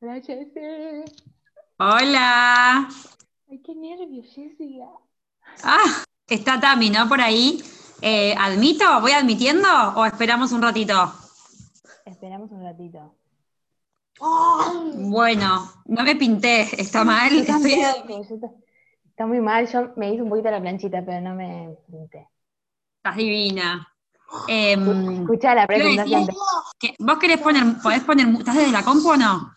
Hola, Jessy. Hola. Ay, qué nervios, Jessy. Ah, está Tami, ¿no? Por ahí. Eh, ¿Admito? ¿Voy admitiendo o esperamos un ratito? Esperamos un ratito. Bueno, no me pinté, está mal. Estoy- ta- Está muy mal, yo me hice un poquito la planchita, pero no me pinté. Estás divina. Em, Escucha la ¿qué iba a presentación. decir? ¿qué- ¿Vos querés poner, podés poner, estás desde la compu o no?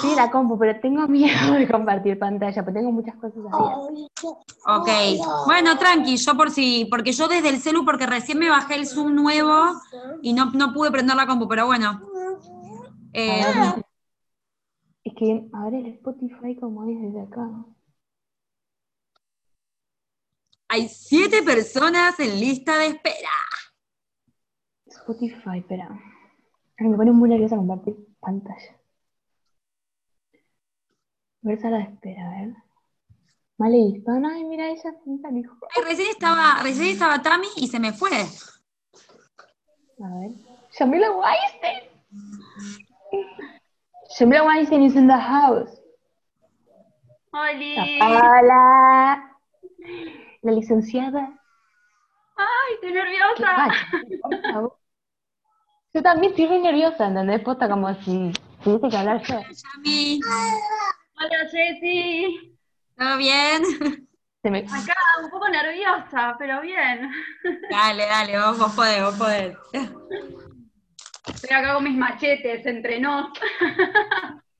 Sí, la compu, pero tengo miedo de compartir pantalla, porque tengo muchas cosas abiertas. Ok. Bueno, tranqui, yo por si, porque yo desde el celu, porque recién me bajé el Zoom nuevo y no, no pude prender la compu, pero bueno. Eh, ver, Es que ahora el Spotify como es desde acá. hay siete personas en lista de espera. Spotify, espera. Me pone muy nerviosa compartir pantalla. A ver, sala de espera, a ver. Vale, listo. Ay, mira, ella pinta dijo. Ay, recién estaba, recién estaba Tami y se me fue. A ver. Jamila Weinstein. Jamila Weinstein is in the house. ¡Holi! Hola. La licenciada. ¡Ay, estoy ¿Qué nerviosa! pasa? Por favor. Yo también estoy muy nerviosa, ¿entendés? Posta como si tuviese que hablar yo. Yami, Hola, Jessy. ¿todo bien? Se me... Acá un poco nerviosa, pero bien. Dale, dale, vos, vos podés, vos podés. Estoy acá con mis machetes entre nos.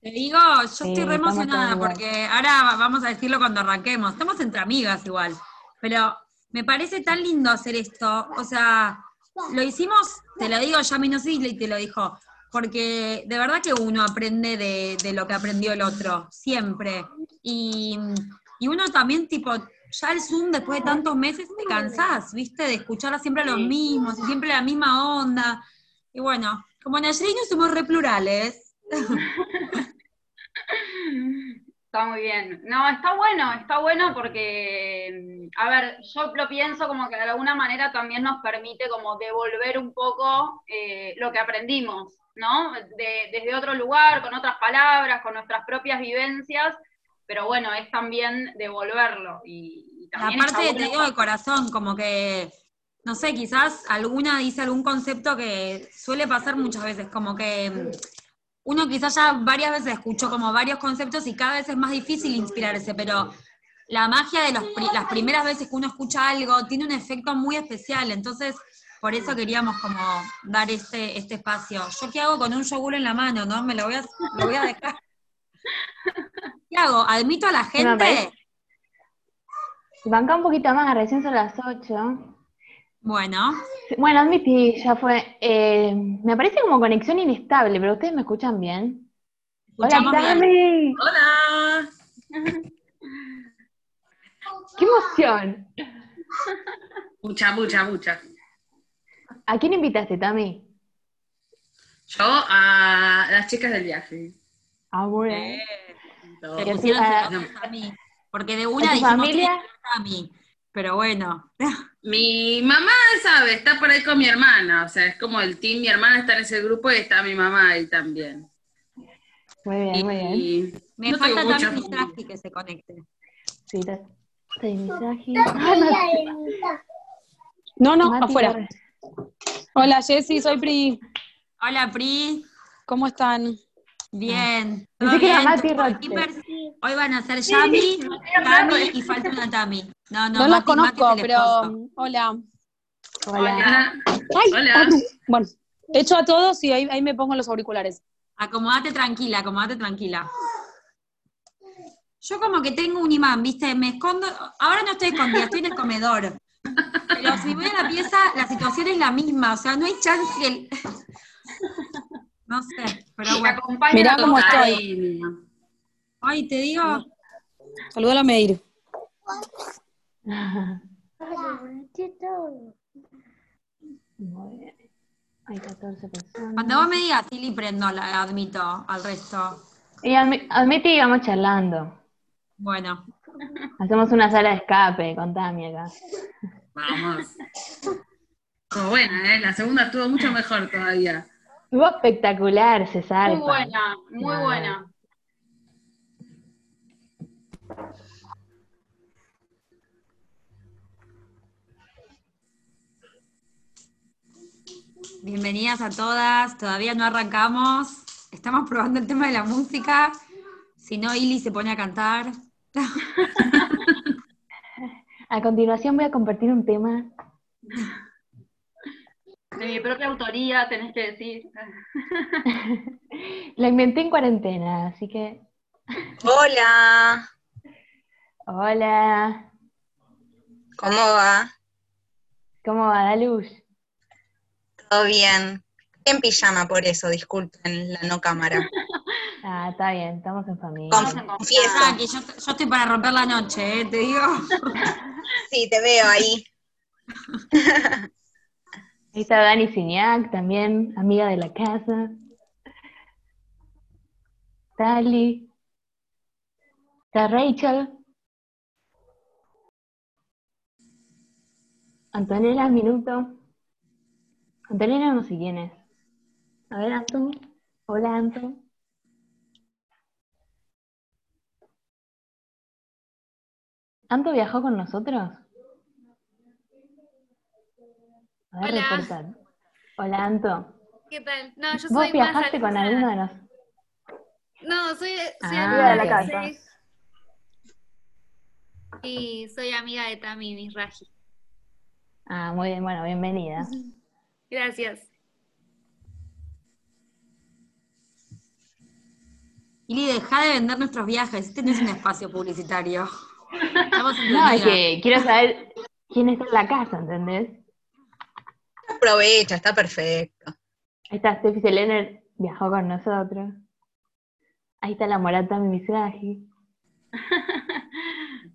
Te digo, yo Sí, estoy re estamos emocionada porque ahora va- vamos a decirlo cuando arranquemos. Estamos entre amigas igual, pero me parece tan lindo hacer esto. O sea, lo hicimos, te lo digo, Yami, no sé si te lo dijo, porque de verdad que uno aprende de, de lo que aprendió el otro, siempre. Y, y uno también, tipo, ya el Zoom después de tantos meses te cansás, ¿viste? De escuchar siempre los mismos, y siempre la misma onda. Y bueno, como en Ayreño somos re plurales. Está muy bien. No, está bueno, está bueno porque, mm, a ver, yo lo pienso como que de alguna manera también nos permite como devolver un poco eh, lo que aprendimos, ¿no? De- desde otro lugar, con otras palabras, con nuestras propias vivencias, pero bueno, es también devolverlo. Y, y también te digo de corazón, como que, no sé, quizás alguna dice algún concepto que suele pasar muchas veces, como que mm, uno quizás ya varias veces escuchó como varios conceptos y cada vez es más difícil inspirarse, pero la magia de los las primeras veces que uno escucha algo tiene un efecto muy especial, entonces por eso queríamos como dar este, este espacio. ¿Yo qué hago con un yogur en la mano, no? Me lo voy a, lo voy a dejar. ¿Qué hago? ¿Admito a la gente? Banca un poquito más, recién son las 8. Bueno. Bueno, admití, ya fue. Eh, me parece como conexión inestable, pero ustedes me escuchan bien. Escuchamos Hola, bien. Hola. ¡Qué emoción! Mucha, mucha, mucha. ¿A quién invitaste, Tami? Yo a las chicas del viaje. Ah, bueno. Eh, a pusieron a- celosos a mí. Porque de una ¿A tu dijimos familia? que a mí. Pero bueno. Mi mamá sabe, está por ahí con mi hermana, o sea, es como el team, mi hermana está en ese grupo y está mi mamá ahí también. Muy bien, muy bien. Y Me no falta también. Misaki que se conecte. Sí, está. Ay, No, no, Mati, afuera. Hola Jessy, soy Pri. Hola, Pri. ¿Cómo están? Bien. Hoy van a ser Yami, Tami y falta una Tami. No, no, No, los Mati, conozco, Mati es el pero hola. Hola. Hola. Ay, Hola. Pablo. Bueno, echo a todos y ahí, ahí me pongo los auriculares. Acomodate tranquila, acomodate tranquila. Yo como que tengo un imán, ¿viste? Me escondo, ahora no estoy escondida, estoy en el comedor. Pero si voy a la pieza, la situación es la misma, o sea, no hay chance que el... No sé, pero bueno. Mirá cómo estoy. Ay, te digo, Saludalo a Meir. Muy bien. Hay 14 personas. cuando vos me digas, sí, prendo, la admito al resto. Y admi- admití y vamos charlando. Bueno, Hacemos una sala de escape contame acá. Vamos. Oh, buena, ¿eh? la segunda estuvo mucho mejor todavía. Estuvo espectacular, César. Muy buena, muy buena. Bienvenidas a todas, todavía no arrancamos, estamos probando el tema de la música, si no Ili se pone a cantar. A continuación voy a compartir un tema. De mi propia autoría, tenés que decir. Lo inventé en cuarentena, así que. Hola, Hola. ¿cómo va? ¿Cómo va, Dalush? ¿Todo bien? En pijama por eso, disculpen la no cámara. Ah, está bien, estamos en familia. Estamos en Confieso, Tranqui, yo, yo estoy para romper la noche, ¿eh? te digo. sí, te veo ahí. Ahí está Dani Signac, también, amiga de la casa. Tali. Está Rachel. Antonella Minuto. Antonella no sé quién es. A ver, Anton. Hola, Anton. ¿Anto viajó con nosotros? A ver, Hola. Hola, Anto. ¿Qué tal? No, yo soy ¿Vos viajaste con alguno de los...? No, soy, soy Ah, amiga de la casa. Sí. Y soy amiga de Tami, mi Raji. Ah, muy bien, bueno, bienvenida. Gracias. Ili, deja de vender nuestros viajes. Este no es un espacio publicitario. Estamos en No, es que quiero saber quién está en la casa, ¿entendés? Aprovecha, está perfecto. Ahí está Steffi Selener, viajó con nosotros. Ahí está la Morata Mizrahi.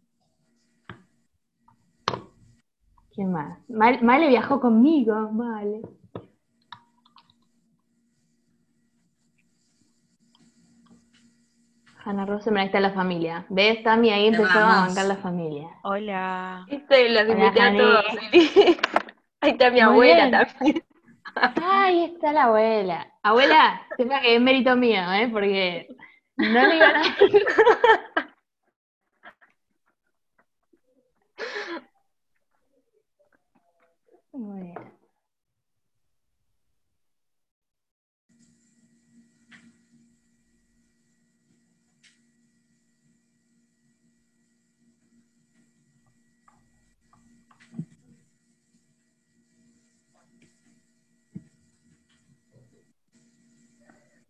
¿Quién más? Mal- Male viajó conmigo, vale. Hanna Roseman, ahí está la familia. ¿Ves, Tami? Ahí empezó a bancar la familia. Hola. Viste, los Hola, invité a todos. Ahí está mi Muy abuela bien. también. Ahí está la abuela. Abuela, sepa que es mérito mío, ¿eh? Porque no le iban a... Muy bien.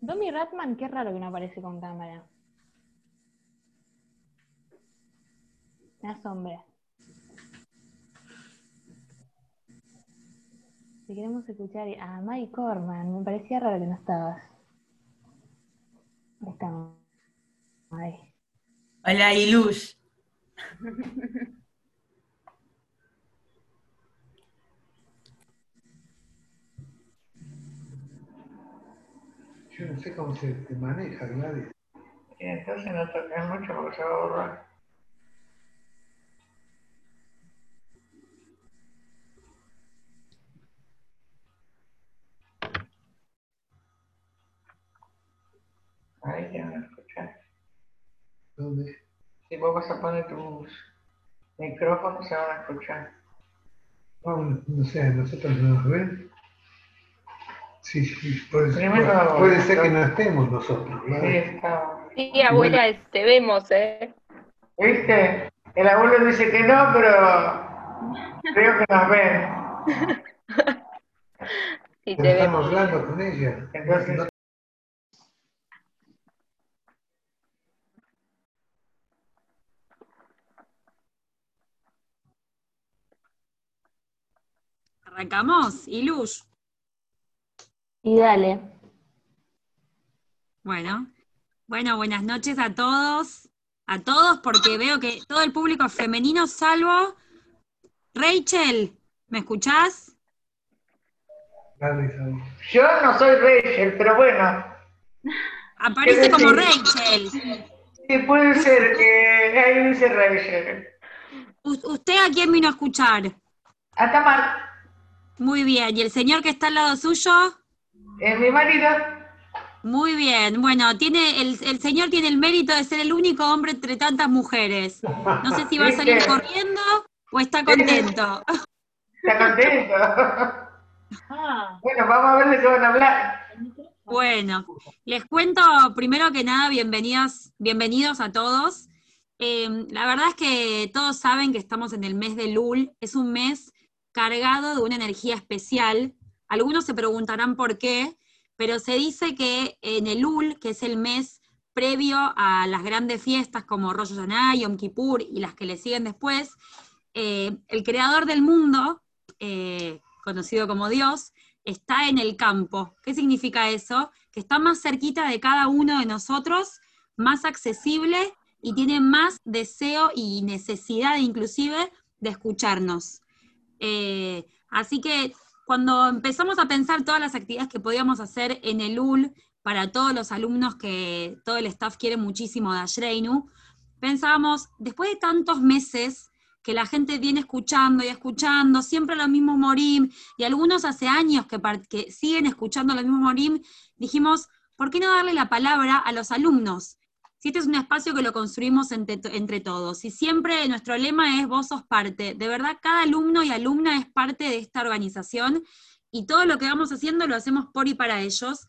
Domi Ratman, qué raro que no aparece con cámara. Me asombra. Te queremos escuchar a Mike Corman, me parecía raro que no estabas. Ahí estamos. Ahí. Hola, Ilush. Yo no sé cómo se te maneja, Gladys. Entonces no toques mucho porque se va a borrar. Ahí ya me escuchás. ¿Dónde? Si vos vas a poner tus micrófonos, se van a escuchar. Vamos, no sé, ¿a nosotros no nos ven. Sí, sí, puede, Primero- puede- puede ser que no estemos nosotros, Sí, Gladys. está. Sí, abuela, te vemos, ¿eh? ¿Viste? El abuelo dice que no, pero creo que nos ven. Sí, te estamos vemos. hablando con ella. Entonces- No- ¿Arrancamos? Ilush. Y dale. Bueno. Bueno, buenas noches a todos. A todos, porque veo que todo el público es femenino, salvo Rachel. ¿Me escuchás? Yo no soy Rachel, pero bueno, Aparece ¿Qué como? Rachel. sí puede ser que ahí dice Rachel. U- ¿Usted a quién vino a escuchar? A Tamar, Muy bien. ¿Y el señor que está al lado suyo? Eh, mi marido, Muy bien. Bueno, tiene el, el señor tiene el mérito de ser el único hombre entre tantas mujeres. No sé si va a salir corriendo o está contento. está contento. Ah, Bueno, vamos a ver de qué van a hablar. Bueno, les cuento primero que nada, bienvenidos, bienvenidos a todos. Eh, la verdad es que todos saben que estamos en el mes de Lul, es un mes cargado de una energía especial. Algunos se preguntarán por qué, pero se dice que en el Lul, que es el mes previo a las grandes fiestas como Rosh Hashanah, Yom Kippur y las que le siguen después, eh, el creador del mundo, eh, conocido como Dios, está en el campo. ¿Qué significa eso? Que está más cerquita de cada uno de nosotros, más accesible y tiene más deseo y necesidad inclusive de escucharnos. Eh, así que cuando empezamos a pensar todas las actividades que podíamos hacer en el UL para todos los alumnos que todo el staff quiere muchísimo de Ashreinu, pensábamos, después de tantos meses que la gente viene escuchando y escuchando, siempre los mismos Morim, y algunos hace años que, que siguen escuchando los mismos Morim, dijimos, ¿por qué no darle la palabra a los alumnos? Si este es un espacio que lo construimos entre, entre todos, y siempre nuestro lema es vos sos parte, de verdad cada alumno y alumna es parte de esta organización, y todo lo que vamos haciendo lo hacemos por y para ellos.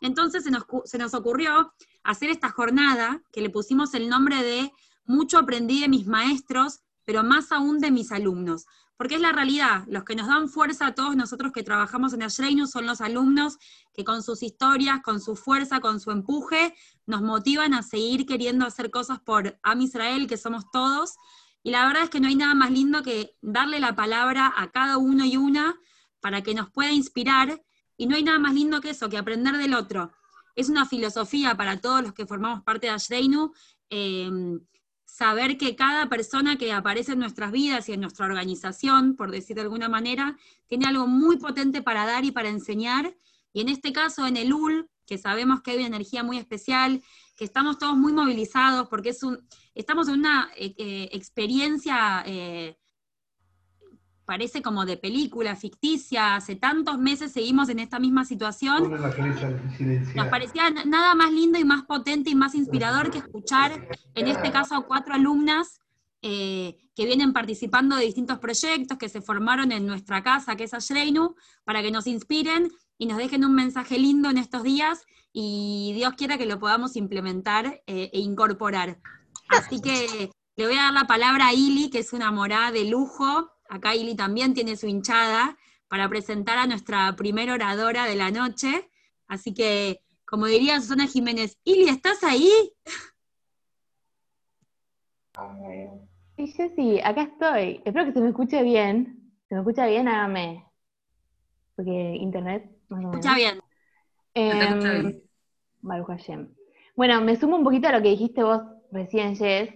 Entonces se nos, se nos ocurrió hacer esta jornada, que le pusimos el nombre de Mucho aprendí de mis maestros, pero más aún de mis alumnos. Porque es la realidad, los que nos dan fuerza a todos nosotros que trabajamos en Ashreinu son los alumnos que con sus historias, con su fuerza, con su empuje, nos motivan a seguir queriendo hacer cosas por Am Israel, que somos todos. Y la verdad es que no hay nada más lindo que darle la palabra a cada uno y una para que nos pueda inspirar. Y no hay nada más lindo que eso, que aprender del otro. Es una filosofía para todos los que formamos parte de Ashreinu. Saber que cada persona que aparece en nuestras vidas y en nuestra organización, por decir de alguna manera, tiene algo muy potente para dar y para enseñar. Y en este caso, en el UL, que sabemos que hay una energía muy especial, que estamos todos muy movilizados, porque es un, estamos en una eh, eh, experiencia, eh, parece como de película ficticia, hace tantos meses seguimos en esta misma situación, nos parecía na- nada más lindo y más potente y más inspirador que escuchar, en este caso, a cuatro alumnas eh, que vienen participando de distintos proyectos que se formaron en nuestra casa, que es Ashreinu, para que nos inspiren y nos dejen un mensaje lindo en estos días y Dios quiera que lo podamos implementar eh, e incorporar. Así que le voy a dar la palabra a Ili, que es una morada de lujo. Acá Ili también tiene su hinchada para presentar a nuestra primera oradora de la noche. Así que, como diría Susana Jiménez, Ili, ¿estás ahí? Sí, Jessy, acá estoy. Espero que se me escuche bien. ¿Se me escucha bien? Hágame. Porque internet, más o menos. Escucha bien. Bien. Baruch Hashem. Bueno, me sumo un poquito a lo que dijiste vos recién, Jess.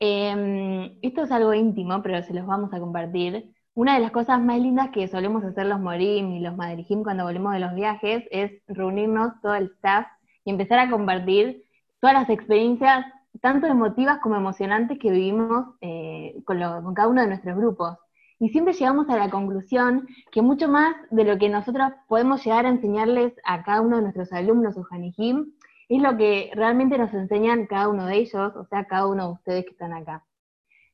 Em, esto es algo íntimo, pero se los vamos a compartir. Una de las cosas más lindas que solemos hacer los Morim y los Madrijim cuando volvemos de los viajes es reunirnos todo el staff y empezar a compartir todas las experiencias, tanto emotivas como emocionantes, que vivimos eh, con cada uno de nuestros grupos. Y siempre llegamos a la conclusión que mucho más de lo que nosotros podemos llegar a enseñarles a cada uno de nuestros alumnos o Hanijim, es lo que realmente nos enseñan cada uno de ellos, o sea, cada uno de ustedes que están acá.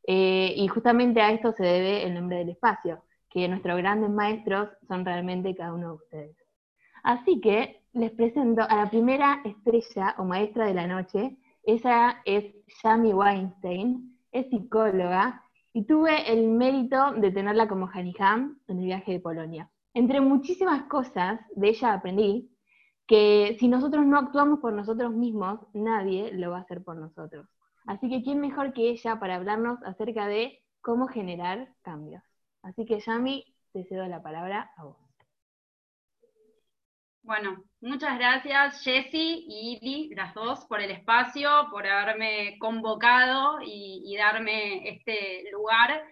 Eh, y justamente a esto se debe el nombre del espacio, que nuestros grandes maestros son realmente cada uno de ustedes. Así que les presento a la primera estrella o maestra de la noche. Ella es Yami Weinstein, es psicóloga y tuve el mérito de tenerla como Haniham en el viaje de Polonia. Entre muchísimas cosas de ella aprendí que si nosotros no actuamos por nosotros mismos, nadie lo va a hacer por nosotros. Así que quién mejor que ella para hablarnos acerca de cómo generar cambios. Así que Yami, te cedo la palabra a vos. Bueno, muchas gracias Jessy y Idi, las dos, por el espacio, por haberme convocado y, y darme este lugar,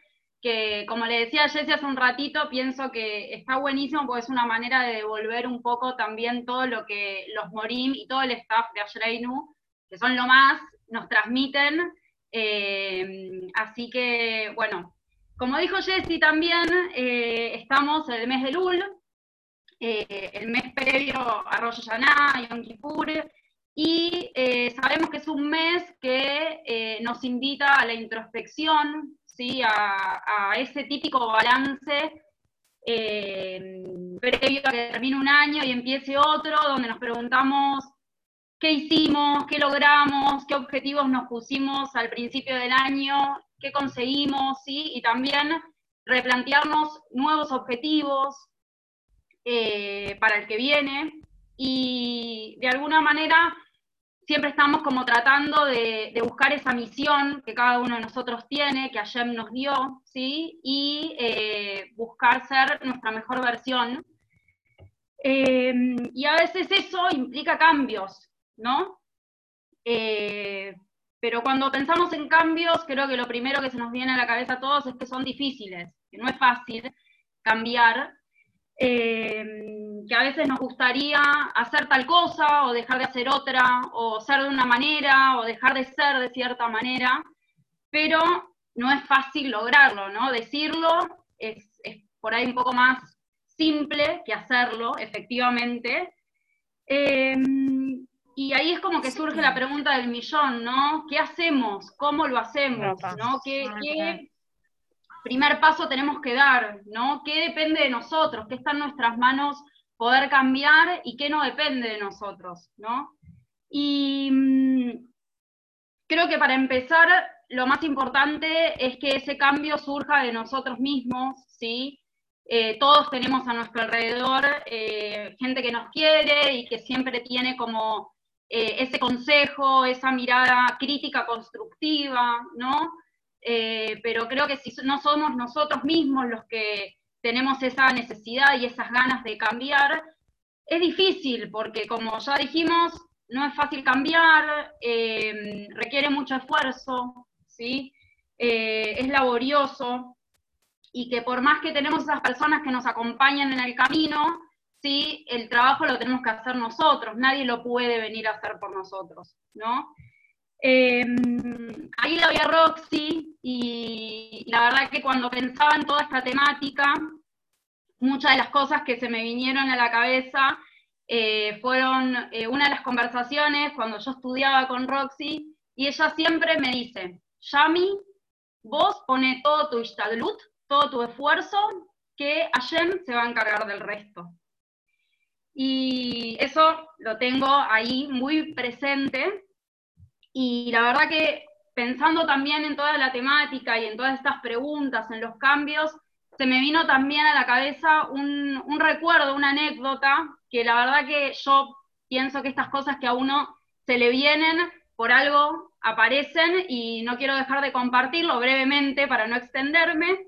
que como le decía a Jessy hace un ratito, pienso que está buenísimo porque es una manera de devolver un poco también todo lo que los Morim y todo el staff de Ashreinu, que son lo más, nos transmiten. Eh, así que, bueno, como dijo Jessy también, eh, estamos en el mes de Lul, eh, el mes previo a Rosh Hashanah, Yom Kippur, y sabemos que es un mes que nos invita a la introspección, a ese típico balance eh, previo a que termine un año y empiece otro, donde nos preguntamos qué hicimos, qué logramos, qué objetivos nos pusimos al principio del año, qué conseguimos, ¿sí? Y también replantearnos nuevos objetivos eh, para el que viene y de alguna manera siempre estamos como tratando de, buscar esa misión que cada uno de nosotros tiene, que Hashem nos dio, ¿sí? Y eh, buscar ser nuestra mejor versión. Eh, y a veces eso implica cambios, ¿no? Eh, pero cuando pensamos en cambios, creo que lo primero que se nos viene a la cabeza a todos es que son difíciles, que no es fácil cambiar, eh, que a veces nos gustaría hacer tal cosa o dejar de hacer otra, o ser de una manera o dejar de ser de cierta manera, pero no es fácil lograrlo, ¿no? Decirlo es, es por ahí un poco más simple que hacerlo, efectivamente. Eh, y ahí es como que surge la pregunta del millón, ¿no? ¿Qué hacemos? ¿Cómo lo hacemos? ¿no? ¿Qué, qué primer paso tenemos que dar? ¿no? ¿Qué depende de nosotros? ¿Qué está en nuestras manos poder cambiar y qué no depende de nosotros? ¿no? Y mm, creo que para empezar, lo más importante es que ese cambio surja de nosotros mismos, ¿sí? Eh, todos tenemos a nuestro alrededor eh, gente que nos quiere y que siempre tiene como eh, ese consejo, esa mirada crítica constructiva, ¿no? Eh, pero creo que si no somos nosotros mismos los que tenemos esa necesidad y esas ganas de cambiar, es difícil porque como ya dijimos, no es fácil cambiar, eh, requiere mucho esfuerzo, ¿sí? Eh, es laborioso y que por más que tenemos esas personas que nos acompañan en el camino, ¿sí? el trabajo lo tenemos que hacer nosotros, nadie lo puede venir a hacer por nosotros, ¿no? Eh, ahí la vi a Roxy y, la verdad que cuando pensaba en toda esta temática, muchas de las cosas que se me vinieron a la cabeza eh, fueron eh, una de las conversaciones cuando yo estudiaba con Roxy, y ella siempre me dice, Yami, vos pone todo tu ishtadlut, todo tu esfuerzo, que Hashem se va a encargar del resto. Y eso lo tengo ahí muy presente, y la verdad que pensando también en toda la temática y en todas estas preguntas, en los cambios, se me vino también a la cabeza un, un recuerdo, una anécdota, que la verdad que yo pienso que estas cosas que a uno se le vienen por algo aparecen y no quiero dejar de compartirlo brevemente para no extenderme.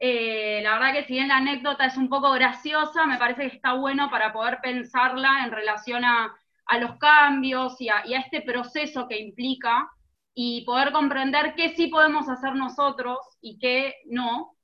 Eh, la verdad que si bien la anécdota es un poco graciosa, me parece que está bueno para poder pensarla en relación a, a los cambios y a, este proceso que implica y poder comprender qué sí podemos hacer nosotros y qué no.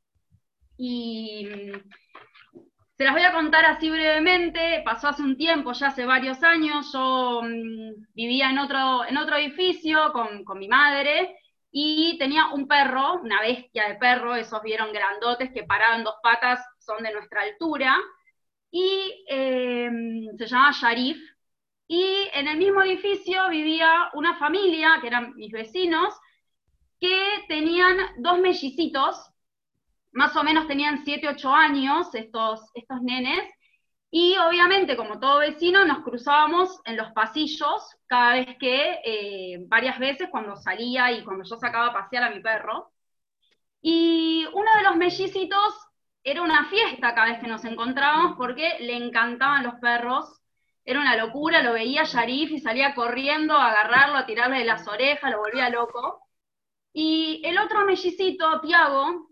Y mm, se las voy a contar así brevemente, pasó hace un tiempo, ya hace varios años, yo mmm, vivía en otro, en otro edificio con, con, mi madre y tenía un perro, una bestia de perro, esos vieron grandotes que paraban dos patas, son de nuestra altura, y eh, se llamaba Sharif, y en el mismo edificio vivía una familia, que eran mis vecinos, que tenían dos mellicitos, más o menos tenían 7, 8 años estos, estos nenes, y obviamente, como todo vecino, nos cruzábamos en los pasillos cada vez que, eh, varias veces cuando salía y cuando yo sacaba a pasear a mi perro. Y uno de los mellicitos era una fiesta cada vez que nos encontrábamos porque le encantaban los perros. Era una locura, lo veía Sharif y salía corriendo a agarrarlo, a tirarle de las orejas, lo volvía loco. Y el otro mellicito, Tiago,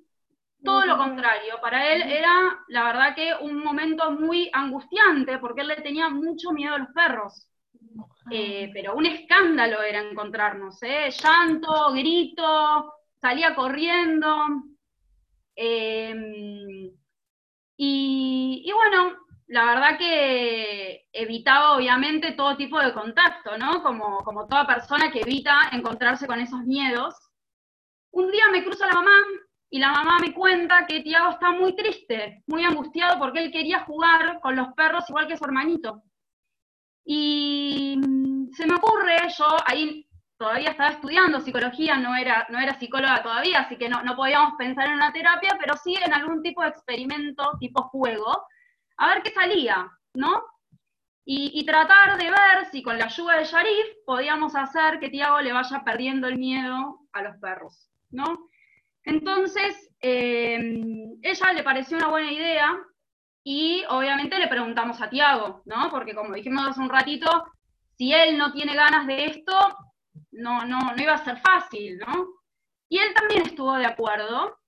todo lo contrario, para él era, la verdad que un momento muy angustiante, porque él le tenía mucho miedo a los perros. Eh, pero un escándalo era encontrarnos, ¿eh? llanto, grito, salía corriendo. Eh, y, y, bueno, la verdad que evitaba obviamente todo tipo de contacto, ¿no? Como, como toda persona que evita encontrarse con esos miedos. Un día me cruza la mamá y la mamá me cuenta que Tiago está muy triste, muy angustiado porque él quería jugar con los perros igual que su hermanito. Y se me ocurre, yo ahí todavía estaba estudiando psicología, no era, no era psicóloga todavía, así que no, no podíamos pensar en una terapia, pero sí en algún tipo de experimento, tipo juego, a ver qué salía, ¿no? Y, tratar de ver si con la ayuda de Sharif podíamos hacer que Tiago le vaya perdiendo el miedo a los perros, ¿no? Entonces, eh, ella le pareció una buena idea y obviamente le preguntamos a Tiago, ¿no? Porque como dijimos hace un ratito, si él no tiene ganas de esto, no, no, no iba a ser fácil, ¿no? Y él también estuvo de acuerdo.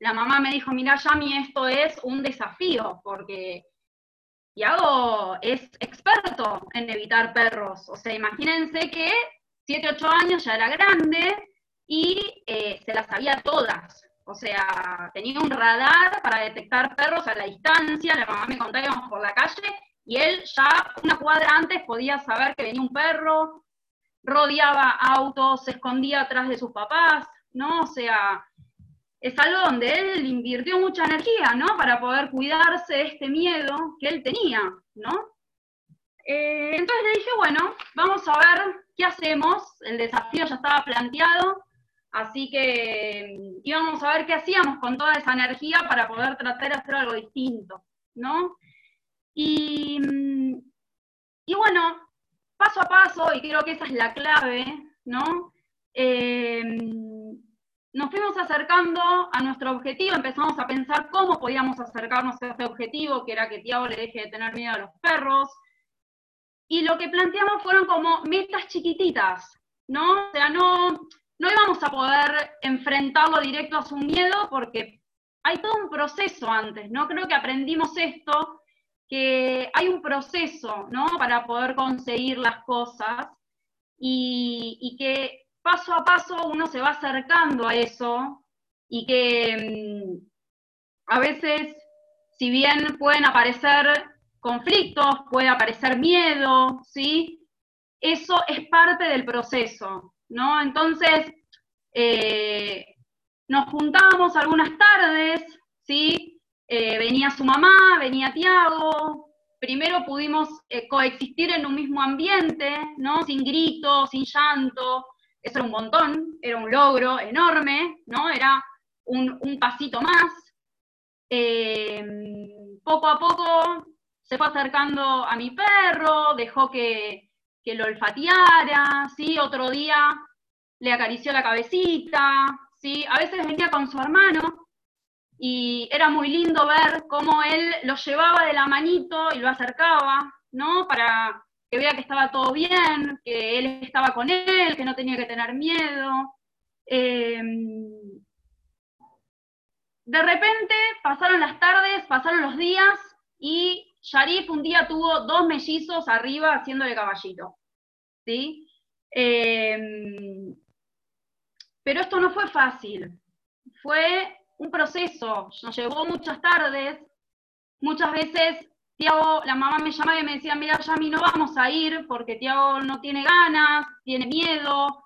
La mamá me dijo, mira, Yami, esto es un desafío, porque Tiago es experto en evitar perros. O sea, imagínense que 7, 8 años ya era grande y eh, se las sabía todas. O sea, tenía un radar para detectar perros a la distancia, la mamá me contaba que íbamos por la calle y él ya una cuadra antes podía saber que venía un perro, rodeaba autos, se escondía atrás de sus papás, ¿no? O sea, es algo donde él invirtió mucha energía, ¿no? Para poder cuidarse de este miedo que él tenía, ¿no? Eh, entonces le dije, bueno, vamos a ver qué hacemos, el desafío ya estaba planteado, así que mm, íbamos a ver qué hacíamos con toda esa energía para poder tratar de hacer algo distinto, ¿no? Y, mm, y bueno, paso a paso, y creo que esa es la clave, ¿no? Eh, nos fuimos acercando a nuestro objetivo, empezamos a pensar cómo podíamos acercarnos a ese objetivo, que era que Tiago le deje de tener miedo a los perros. Y lo que planteamos fueron como metas chiquititas, ¿no? O sea, no, no íbamos a poder enfrentarlo directo a su miedo porque hay todo un proceso antes, ¿no? Creo que aprendimos esto, que hay un proceso, ¿no? Para poder conseguir las cosas y, y que paso a paso uno se va acercando a eso y que mm, a veces, si bien pueden aparecer conflictos, puede aparecer miedo, ¿sí? Eso es parte del proceso, ¿no? Entonces, eh, nos juntábamos algunas tardes, ¿sí? Eh, venía su mamá, venía Tiago, primero pudimos eh, coexistir en un mismo ambiente, ¿no? Sin gritos, sin llanto, eso era un montón, era un logro enorme, ¿no? Era un, pasito más. Eh, poco a poco se fue acercando a mi perro, dejó que, que lo olfateara, ¿sí? Otro día le acarició la cabecita, ¿sí? A veces venía con su hermano y era muy lindo ver cómo él lo llevaba de la manito y lo acercaba, ¿no? Para que vea que estaba todo bien, que él estaba con él, que no tenía que tener miedo. Eh, de repente pasaron las tardes, pasaron los días y Sharif un día tuvo dos mellizos arriba haciéndole caballito. ¿sí? Eh, pero esto no fue fácil, fue un proceso, nos llevó muchas tardes, muchas veces Tiago, la mamá me llamaba y me decía, mira, Yami, no vamos a ir porque Tiago no tiene ganas, tiene miedo,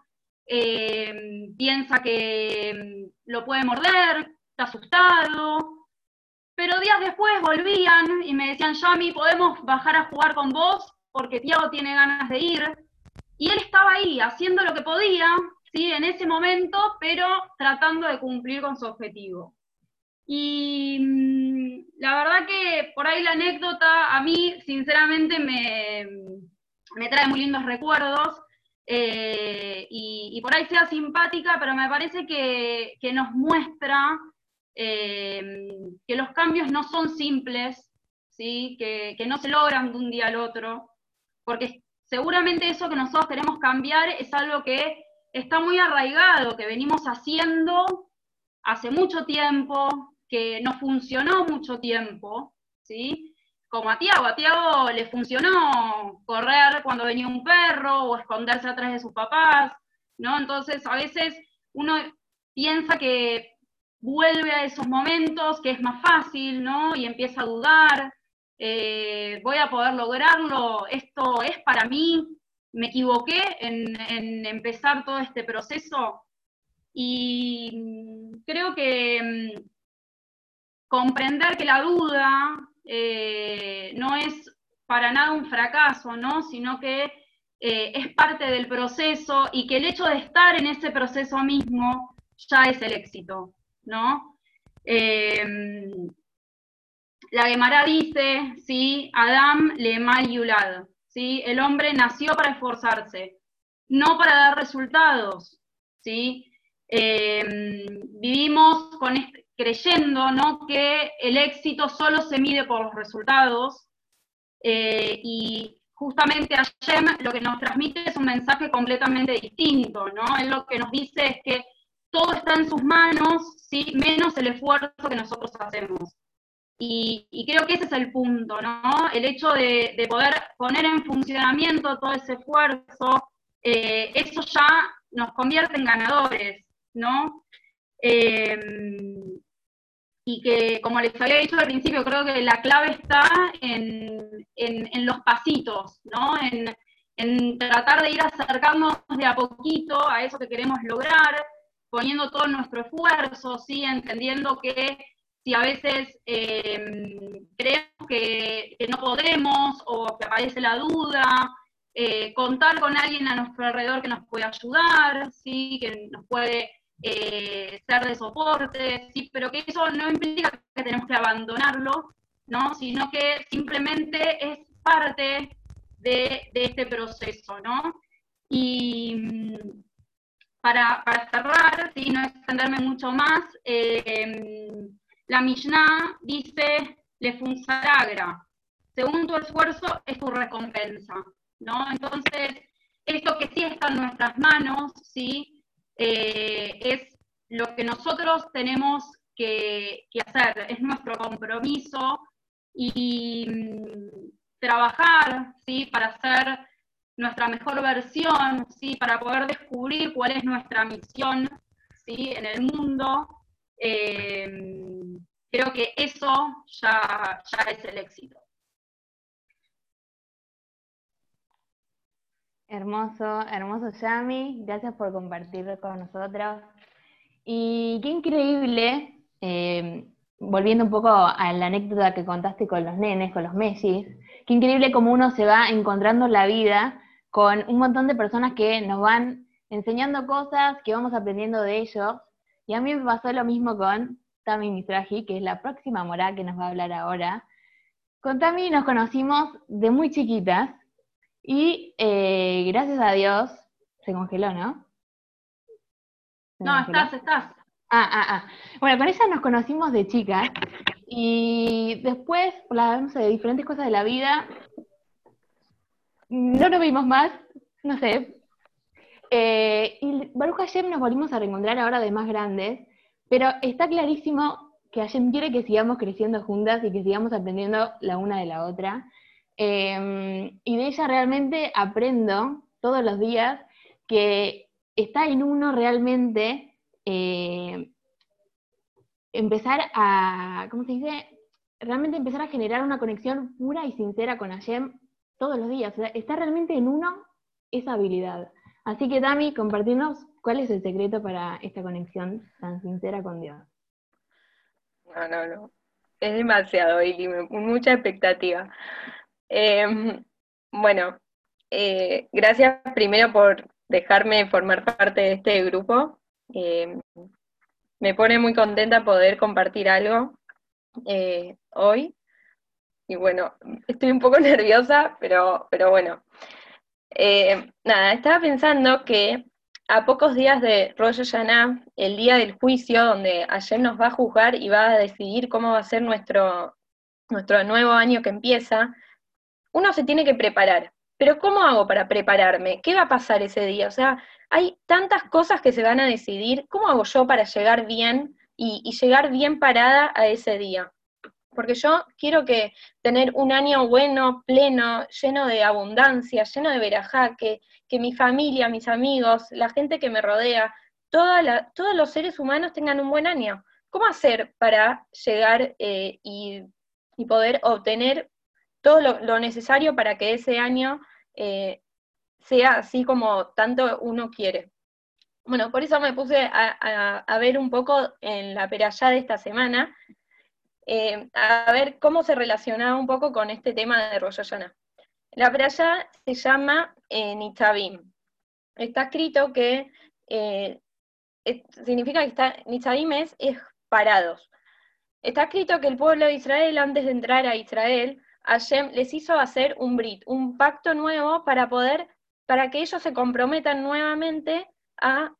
eh, piensa que mm, lo puede morder, está asustado. Pero días después volvían y me decían, Yami, podemos bajar a jugar con vos porque Tiago tiene ganas de ir. Y él estaba ahí haciendo lo que podía, ¿sí? En ese momento, pero tratando de cumplir con su objetivo. Y la verdad que por ahí la anécdota a mí, sinceramente, me, me trae muy lindos recuerdos. eh, y, y por ahí sea simpática, pero me parece que, que nos muestra eh, que los cambios no son simples, ¿sí? que, que no se logran de un día al otro, porque seguramente eso que nosotros queremos cambiar es algo que está muy arraigado, que venimos haciendo hace mucho tiempo, que no funcionó mucho tiempo, ¿sí? Como a Tiago, a Tiago le funcionó correr cuando venía un perro o esconderse atrás de sus papás, ¿no? Entonces a veces uno piensa que vuelve a esos momentos, que es más fácil, ¿no? Y empieza a dudar, eh, voy a poder lograrlo, esto es para mí, me equivoqué en, empezar todo este proceso. Y creo que mm, comprender que la duda eh, no es para nada un fracaso, ¿no? Sino que eh, es parte del proceso y que el hecho de estar en ese proceso mismo ya es el éxito, ¿no? Eh, la Gemara dice, ¿sí? Adam le mal yulad, ¿sí? El hombre nació para esforzarse, no para dar resultados, ¿sí? Eh, vivimos con este- creyendo, ¿no? Que el éxito solo se mide por los resultados eh, y justamente Hashem lo que nos transmite es un mensaje completamente distinto, ¿no? Él lo que nos dice es que todo está en sus manos, ¿sí? menos el esfuerzo que nosotros hacemos. Y, creo que ese es el punto, ¿no? El hecho de, de poder poner en funcionamiento todo ese esfuerzo, eh, eso ya nos convierte en ganadores, ¿no? Eh, y que, como les había dicho al principio, creo que la clave está en, en- los pasitos, ¿no? En, en tratar de ir acercándonos de a poquito a eso que queremos lograr, poniendo todo nuestro esfuerzo, ¿sí? Entendiendo que si a veces eh, creemos que, que no podemos o que aparece la duda, eh, contar con alguien a nuestro alrededor que nos puede ayudar, ¿sí? que nos puede eh, ser de soporte, ¿sí? pero que eso no implica que tenemos que abandonarlo, ¿no? sino que simplemente es parte de, este proceso. ¿no? Y mm, para, cerrar, ¿sí? no extenderme mucho más, eh, la Mishnah dice, le funzaragra, según tu esfuerzo es tu recompensa, ¿no? Entonces, esto que sí está en nuestras manos, ¿sí? Eh, es lo que nosotros tenemos que, hacer, es nuestro compromiso y mm, trabajar, ¿sí? Para hacer nuestra mejor versión, ¿sí? Para poder descubrir cuál es nuestra misión, ¿sí? En el mundo. Eh, creo que eso ya, ya es el éxito. Hermoso, hermoso Yami, gracias por compartir con nosotros. Y qué increíble, eh, volviendo un poco a la anécdota que contaste con los nenes, con los Messis, qué increíble cómo uno se va encontrando en la vida con un montón de personas que nos van enseñando cosas, que vamos aprendiendo de ellos. Y a mí me pasó lo mismo con Tami Mitraji, que es la próxima morá que nos va a hablar ahora. Con Tami nos conocimos de muy chiquitas y eh, gracias a Dios se congeló, ¿no? ¿Se No, congeló? estás, estás. Ah, ah, ah. Bueno, con ella nos conocimos de chicas y después, por las no sé, diferentes cosas de la vida, no nos vimos más, no sé. Eh, y Baruch Hashem nos volvimos a reencontrar ahora de más grandes, pero está clarísimo que Hashem quiere que sigamos creciendo juntas y que sigamos aprendiendo la una de la otra. Eh, y de ella realmente aprendo todos los días que está en uno realmente eh, empezar a, ¿cómo se dice? Realmente empezar a generar una conexión pura y sincera con Hashem todos los días. O sea, está realmente en uno esa habilidad. Así que, Dami, compartirnos cuál es el secreto para esta conexión tan sincera con Dios. No, no, no. Es demasiado, Ili, mucha expectativa. Eh, bueno, eh, gracias primero por dejarme formar parte de este grupo. Eh, me pone muy contenta poder compartir algo eh, hoy. Y bueno, estoy un poco nerviosa, pero, pero bueno. Eh, nada, estaba pensando que a pocos días de Rosh Hashanah, el día del juicio, donde Hashem nos va a juzgar y va a decidir cómo va a ser nuestro, nuestro nuevo año que empieza, uno se tiene que preparar. Pero ¿cómo hago para prepararme? ¿Qué va a pasar ese día? O sea, hay tantas cosas que se van a decidir. ¿Cómo hago yo para llegar bien y, llegar bien parada a ese día? Porque yo quiero que tener un año bueno, pleno, lleno de abundancia, lleno de verajá, que, mi familia, mis amigos, la gente que me rodea, todos los seres humanos tengan un buen año. ¿Cómo hacer para llegar eh, y, y poder obtener todo lo, necesario para que ese año eh, sea así como tanto uno quiere? Bueno, por eso me puse a, ver un poco en la perallá de esta semana, eh, a ver cómo se relacionaba un poco con este tema de Rosh. La perashá se llama eh, Nitzavim. Está escrito que significa que está, Nitzavim es parados. Está escrito que el pueblo de Israel, antes de entrar a Israel, Hashem les hizo hacer un brit, un pacto nuevo para poder, para que ellos se comprometan nuevamente a,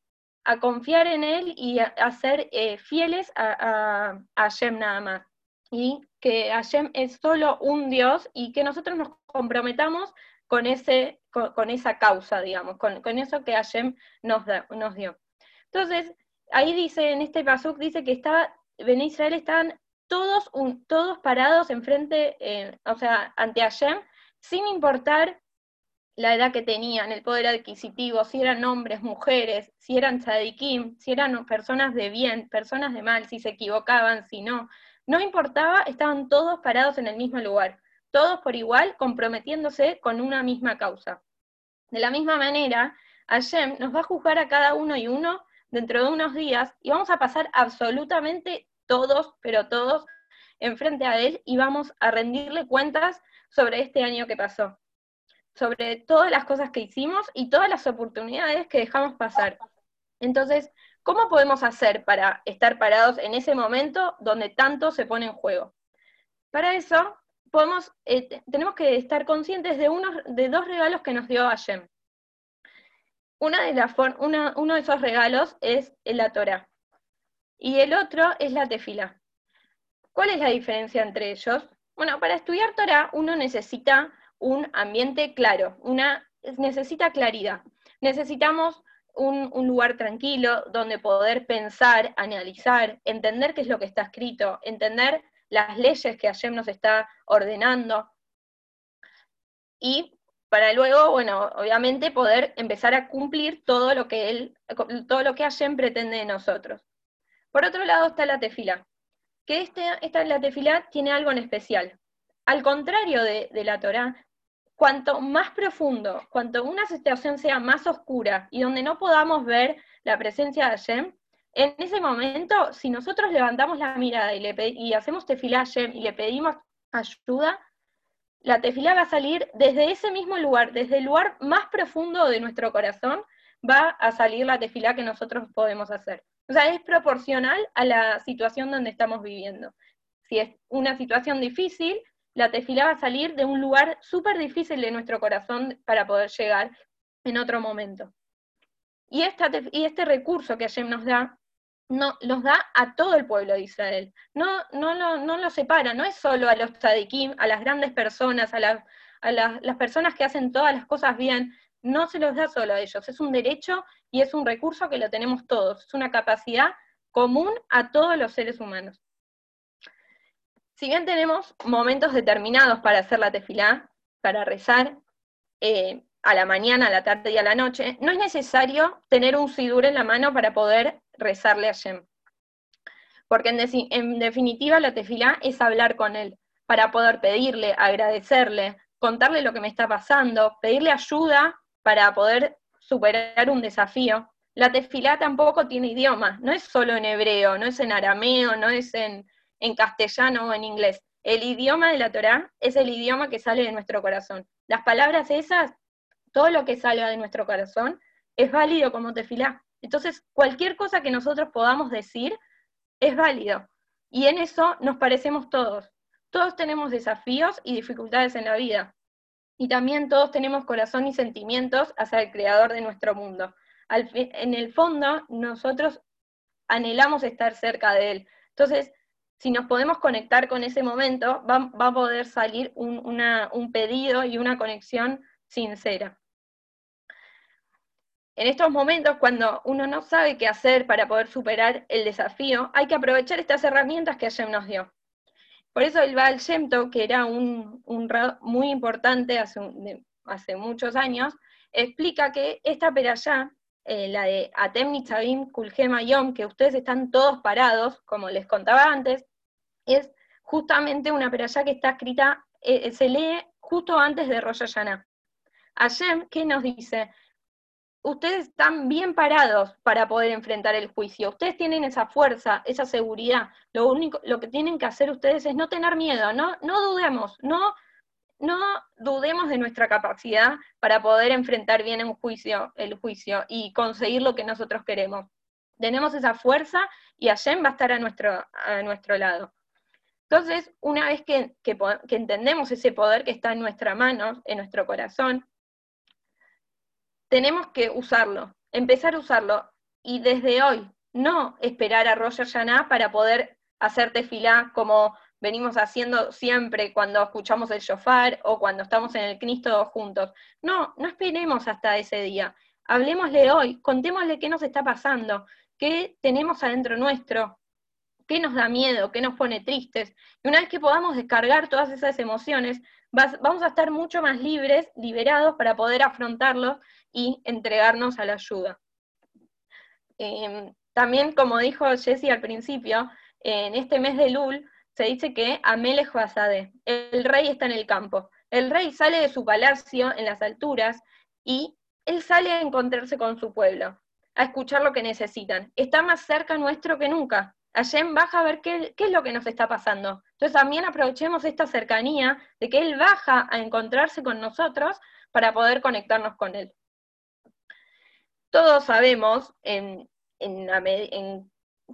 a confiar en él y a, ser eh, fieles a, a, Hashem nada más. Y que Hashem es solo un Dios y que nosotros nos comprometamos con, ese, con, esa causa, digamos, con, con eso que Hashem nos, da- nos dio. Entonces, ahí dice, en este pasuk, dice que está, en Israel estaban todos, todos parados enfrente, eh, o sea, ante Hashem, sin importar la edad que tenían, el poder adquisitivo, si eran hombres, mujeres, si eran tzadikim, si eran personas de bien, personas de mal, si se equivocaban, si no. No importaba, estaban todos parados en el mismo lugar, todos por igual comprometiéndose con una misma causa. De la misma manera, Hashem nos va a juzgar a cada uno y uno dentro de unos días y vamos a pasar absolutamente todos, pero todos, enfrente a Él y vamos a rendirle cuentas sobre este año que pasó, sobre todas las cosas que hicimos y todas las oportunidades que dejamos pasar. Entonces, ¿cómo podemos hacer para estar parados en ese momento donde tanto se pone en juego? Para eso, eh, te- tenemos que estar conscientes de, unos, de dos regalos que nos dio Hashem. Una de uno de esos regalos es la Torah y el otro es la tefila. ¿Cuál es la diferencia entre ellos? Bueno, para estudiar Torah uno necesita un ambiente claro, una, necesita claridad. Necesitamos un, un lugar tranquilo donde poder pensar, analizar, entender qué es lo que está escrito, entender las leyes que Hashem nos está ordenando. Y para luego, bueno, obviamente poder empezar a cumplir todo lo que él, todo lo que Hashem pretende de nosotros. Por otro lado está la tefila, que este, esta la tefila tiene algo en especial. Al contrario de, de la Torá, cuanto más profundo, cuanto una situación sea más oscura y donde no podamos ver la presencia de Hashem, en ese momento, si nosotros levantamos la mirada y, le y hacemos tefilá a Hashem y le pedimos ayuda, la tefilá va a salir desde ese mismo lugar, desde el lugar más profundo de nuestro corazón, va a salir la tefilá que nosotros podemos hacer. O sea, es proporcional a la situación donde estamos viviendo. Si es una situación difícil, la tefilá va a salir de un lugar súper difícil de nuestro corazón para poder llegar en otro momento. Y, esta y este recurso que Hashem nos da, no, nos da a todo el pueblo de Israel. No, no, lo, no lo separa, no es solo a los tzadikim, a las grandes personas, a, las- a las- las personas que hacen todas las cosas bien, no se los da solo a ellos, es un derecho y es un recurso que lo tenemos todos, es una capacidad común a todos los seres humanos. Si bien tenemos momentos determinados para hacer la tefilá, para rezar, eh, a la mañana, a la tarde y a la noche, no es necesario tener un sidur en la mano para poder rezarle a Shem. Porque en, en definitiva la tefilá es hablar con él, para poder pedirle, agradecerle, contarle lo que me está pasando, pedirle ayuda para poder superar un desafío. La tefilá tampoco tiene idioma, no es solo en hebreo, no es en arameo, no es en, en castellano o en inglés. El idioma de la Torá es el idioma que sale de nuestro corazón. Las palabras esas, todo lo que salga de nuestro corazón, es válido como tefilá. Entonces, cualquier cosa que nosotros podamos decir es válido. Y en eso nos parecemos todos. Todos tenemos desafíos y dificultades en la vida. Y también todos tenemos corazón y sentimientos hacia el creador de nuestro mundo. En el fondo, nosotros anhelamos estar cerca de él. Entonces, si nos podemos conectar con ese momento, va, a poder salir un pedido y una conexión sincera. En estos momentos, cuando uno no sabe qué hacer para poder superar el desafío, hay que aprovechar estas herramientas que Hashem nos dio. Por eso el Baal Shem Tov, que era un, un muy importante hace, hace muchos años, explica que esta perashá, eh, la de Atem Nitzavim Kulhem Yom, que ustedes están todos parados, como les contaba antes, es justamente una perashá que está escrita, eh, se lee justo antes de Rosh Hashanah. Hashem, ¿qué nos dice? Ustedes están bien parados para poder enfrentar el juicio. Ustedes tienen esa fuerza, esa seguridad. Lo único, lo que tienen que hacer ustedes es no tener miedo, no, no dudemos, no no dudemos de nuestra capacidad para poder enfrentar bien juicio, el juicio y conseguir lo que nosotros queremos. Tenemos esa fuerza y Hashem va a estar a nuestro, a nuestro lado. Entonces, una vez que, que que entendemos ese poder que está en nuestra mano, en nuestro corazón, tenemos que usarlo, empezar a usarlo. Y desde hoy, no esperar a Roger Hashanah para poder hacer tefilá como venimos haciendo siempre cuando escuchamos el shofar o cuando estamos en el Cristo juntos. No, no esperemos hasta ese día. Hablemosle hoy, contémosle qué nos está pasando, qué tenemos adentro nuestro, qué nos da miedo, qué nos pone tristes. Y una vez que podamos descargar todas esas emociones, vamos a estar mucho más libres, liberados para poder afrontarlos y entregarnos a la ayuda. Eh, también, como dijo Jesse al principio, en este mes de Lul se dice que Amelech Basade, el rey está en el campo. El rey sale de su palacio en las alturas y él sale a encontrarse con su pueblo, a escuchar lo que necesitan. Está más cerca nuestro que nunca. Hashem baja a ver qué, qué es lo que nos está pasando. Entonces también aprovechemos esta cercanía de que Él baja a encontrarse con nosotros para poder conectarnos con Él. Todos sabemos,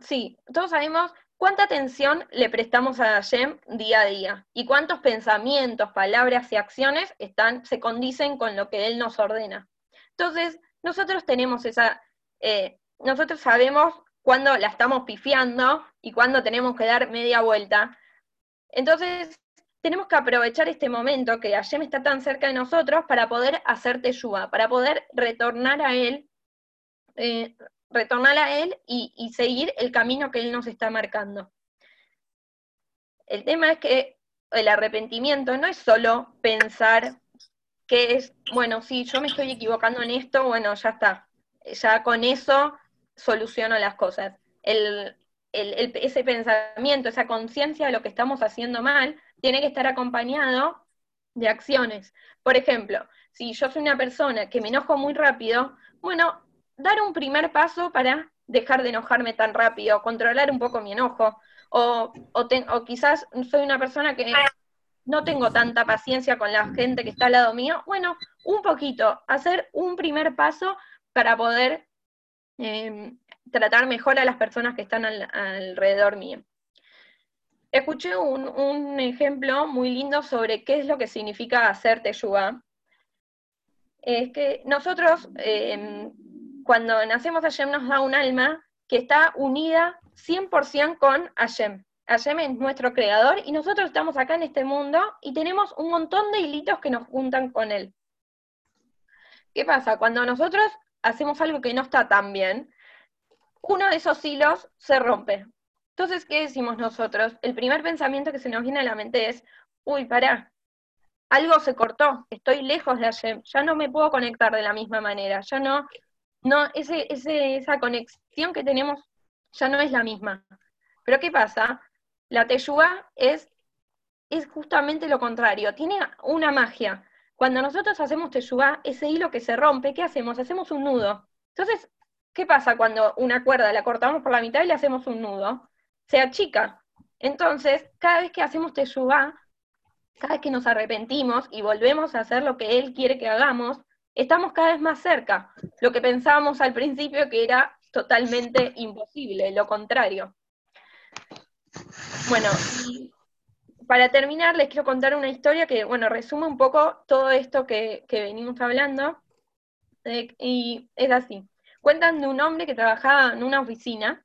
sí, todos sabemos cuánta atención le prestamos a Hashem día a día y cuántos pensamientos, palabras y acciones están, se condicen con lo que Él nos ordena. Entonces, nosotros tenemos esa, eh, nosotros sabemos cuándo la estamos pifiando y cuándo tenemos que dar media vuelta. Entonces, tenemos que aprovechar este momento que Hashem está tan cerca de nosotros para poder hacer teyuba, para poder retornar a Él, eh, retornar a Él y, seguir el camino que Él nos está marcando. El tema es que el arrepentimiento no es solo pensar que es, bueno, sí, yo me estoy equivocando en esto, bueno, ya está, ya con eso soluciono las cosas. El, el- ese pensamiento, esa conciencia de lo que estamos haciendo mal, tiene que estar acompañado de acciones. Por ejemplo, si yo soy una persona que me enojo muy rápido, bueno, dar un primer paso para dejar de enojarme tan rápido, controlar un poco mi enojo, o, o, o quizás soy una persona que no tengo tanta paciencia con la gente que está al lado mío, bueno, un poquito, hacer un primer paso para poder eh, tratar mejor a las personas que están al- alrededor mío. Escuché un, un ejemplo muy lindo sobre qué es lo que significa hacer teyuba. Es que nosotros, eh, cuando nacemos Hashem nos da un alma que está unida 100% con Hashem. Hashem es nuestro creador y nosotros estamos acá en este mundo y tenemos un montón de hilitos que nos juntan con él. ¿Qué pasa? Cuando nosotros hacemos algo que no está tan bien, uno de esos hilos se rompe. Entonces, ¿qué decimos nosotros? El primer pensamiento que se nos viene a la mente es, uy, pará, algo se cortó, estoy lejos de Hashem, ya no me puedo conectar de la misma manera, ya no, no, ese, ese- esa conexión que tenemos ya no es la misma. Pero ¿qué pasa? La teyuga es, es justamente lo contrario, tiene una magia. Cuando nosotros hacemos teyuga, ese hilo que se rompe, ¿qué hacemos? Hacemos un nudo. Entonces, ¿qué pasa cuando una cuerda la cortamos por la mitad y le hacemos un nudo? Se achica. Entonces, cada vez que hacemos teyuga, cada vez que nos arrepentimos y volvemos a hacer lo que Él quiere que hagamos, estamos cada vez más cerca. Lo que pensábamos al principio que era totalmente imposible, lo contrario. Bueno, para terminar les quiero contar una historia que, bueno, resume un poco todo esto que, que venimos hablando. Eh, y es así. Cuentan de un hombre que trabajaba en una oficina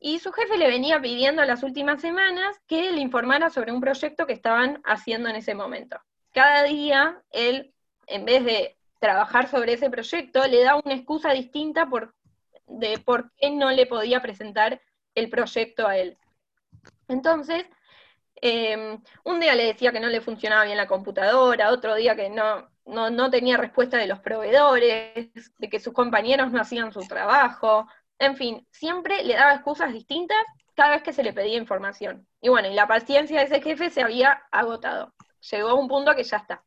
y su jefe le venía pidiendo las últimas semanas que le informara sobre un proyecto que estaban haciendo en ese momento. Cada día él, en vez de trabajar sobre ese proyecto, le da una excusa distinta por, de por qué no le podía presentar el proyecto a él. Entonces, eh, un día le decía que no le funcionaba bien la computadora, otro día que no, no, no tenía respuesta de los proveedores, de que sus compañeros no hacían su trabajo, en fin, siempre le daba excusas distintas cada vez que se le pedía información. Y bueno, y la paciencia de ese jefe se había agotado. Llegó a un punto que ya está.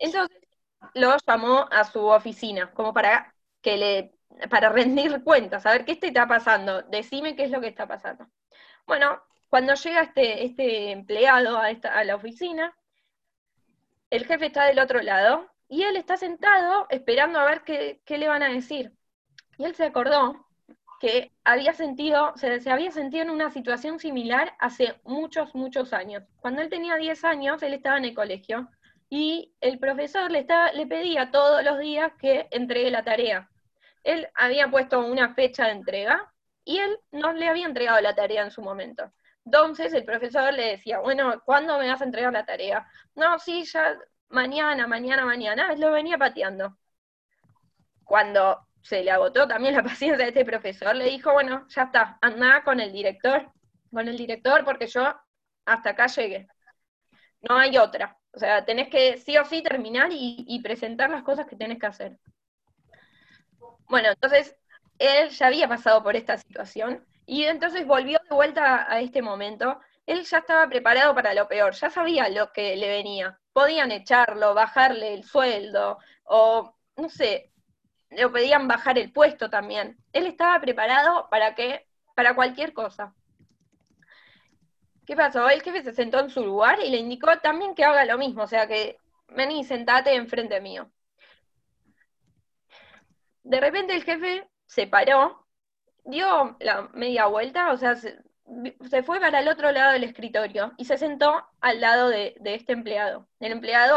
Entonces lo llamó a su oficina, como para que le, para rendir cuentas, a ver qué te está pasando, decime qué es lo que está pasando. Bueno, cuando llega este, este empleado a, esta, a la oficina, el jefe está del otro lado y él está sentado esperando a ver qué, le van a decir. Y él se acordó que había sentido, se, se había sentido en una situación similar hace muchos, muchos años. Cuando él tenía 10 años, él estaba en el colegio y el profesor le, le pedía todos los días que entregue la tarea. Él había puesto una fecha de entrega y él no le había entregado la tarea en su momento. Entonces el profesor le decía, bueno, ¿cuándo me vas a entregar la tarea? No, sí, ya mañana, mañana, mañana. Lo venía pateando. Cuando se le agotó también la paciencia de este profesor, le dijo, bueno, ya está, anda con el director, con el director porque yo hasta acá llegué. No hay otra. O sea, tenés que sí o sí terminar y, y presentar las cosas que tenés que hacer. Bueno, entonces él ya había pasado por esta situación y entonces volvió de vuelta a este momento. Él ya estaba preparado para lo peor, ya sabía lo que le venía. Podían echarlo, bajarle el sueldo, o no sé, le pedían bajar el puesto también. Él estaba preparado para que, para cualquier cosa. ¿Qué pasó? El jefe se sentó en su lugar y le indicó también que haga lo mismo, o sea que vení, sentate enfrente mío. De repente el jefe se paró, dio la media vuelta, o sea, se, fue para el otro lado del escritorio y se sentó al lado de, este empleado. El empleado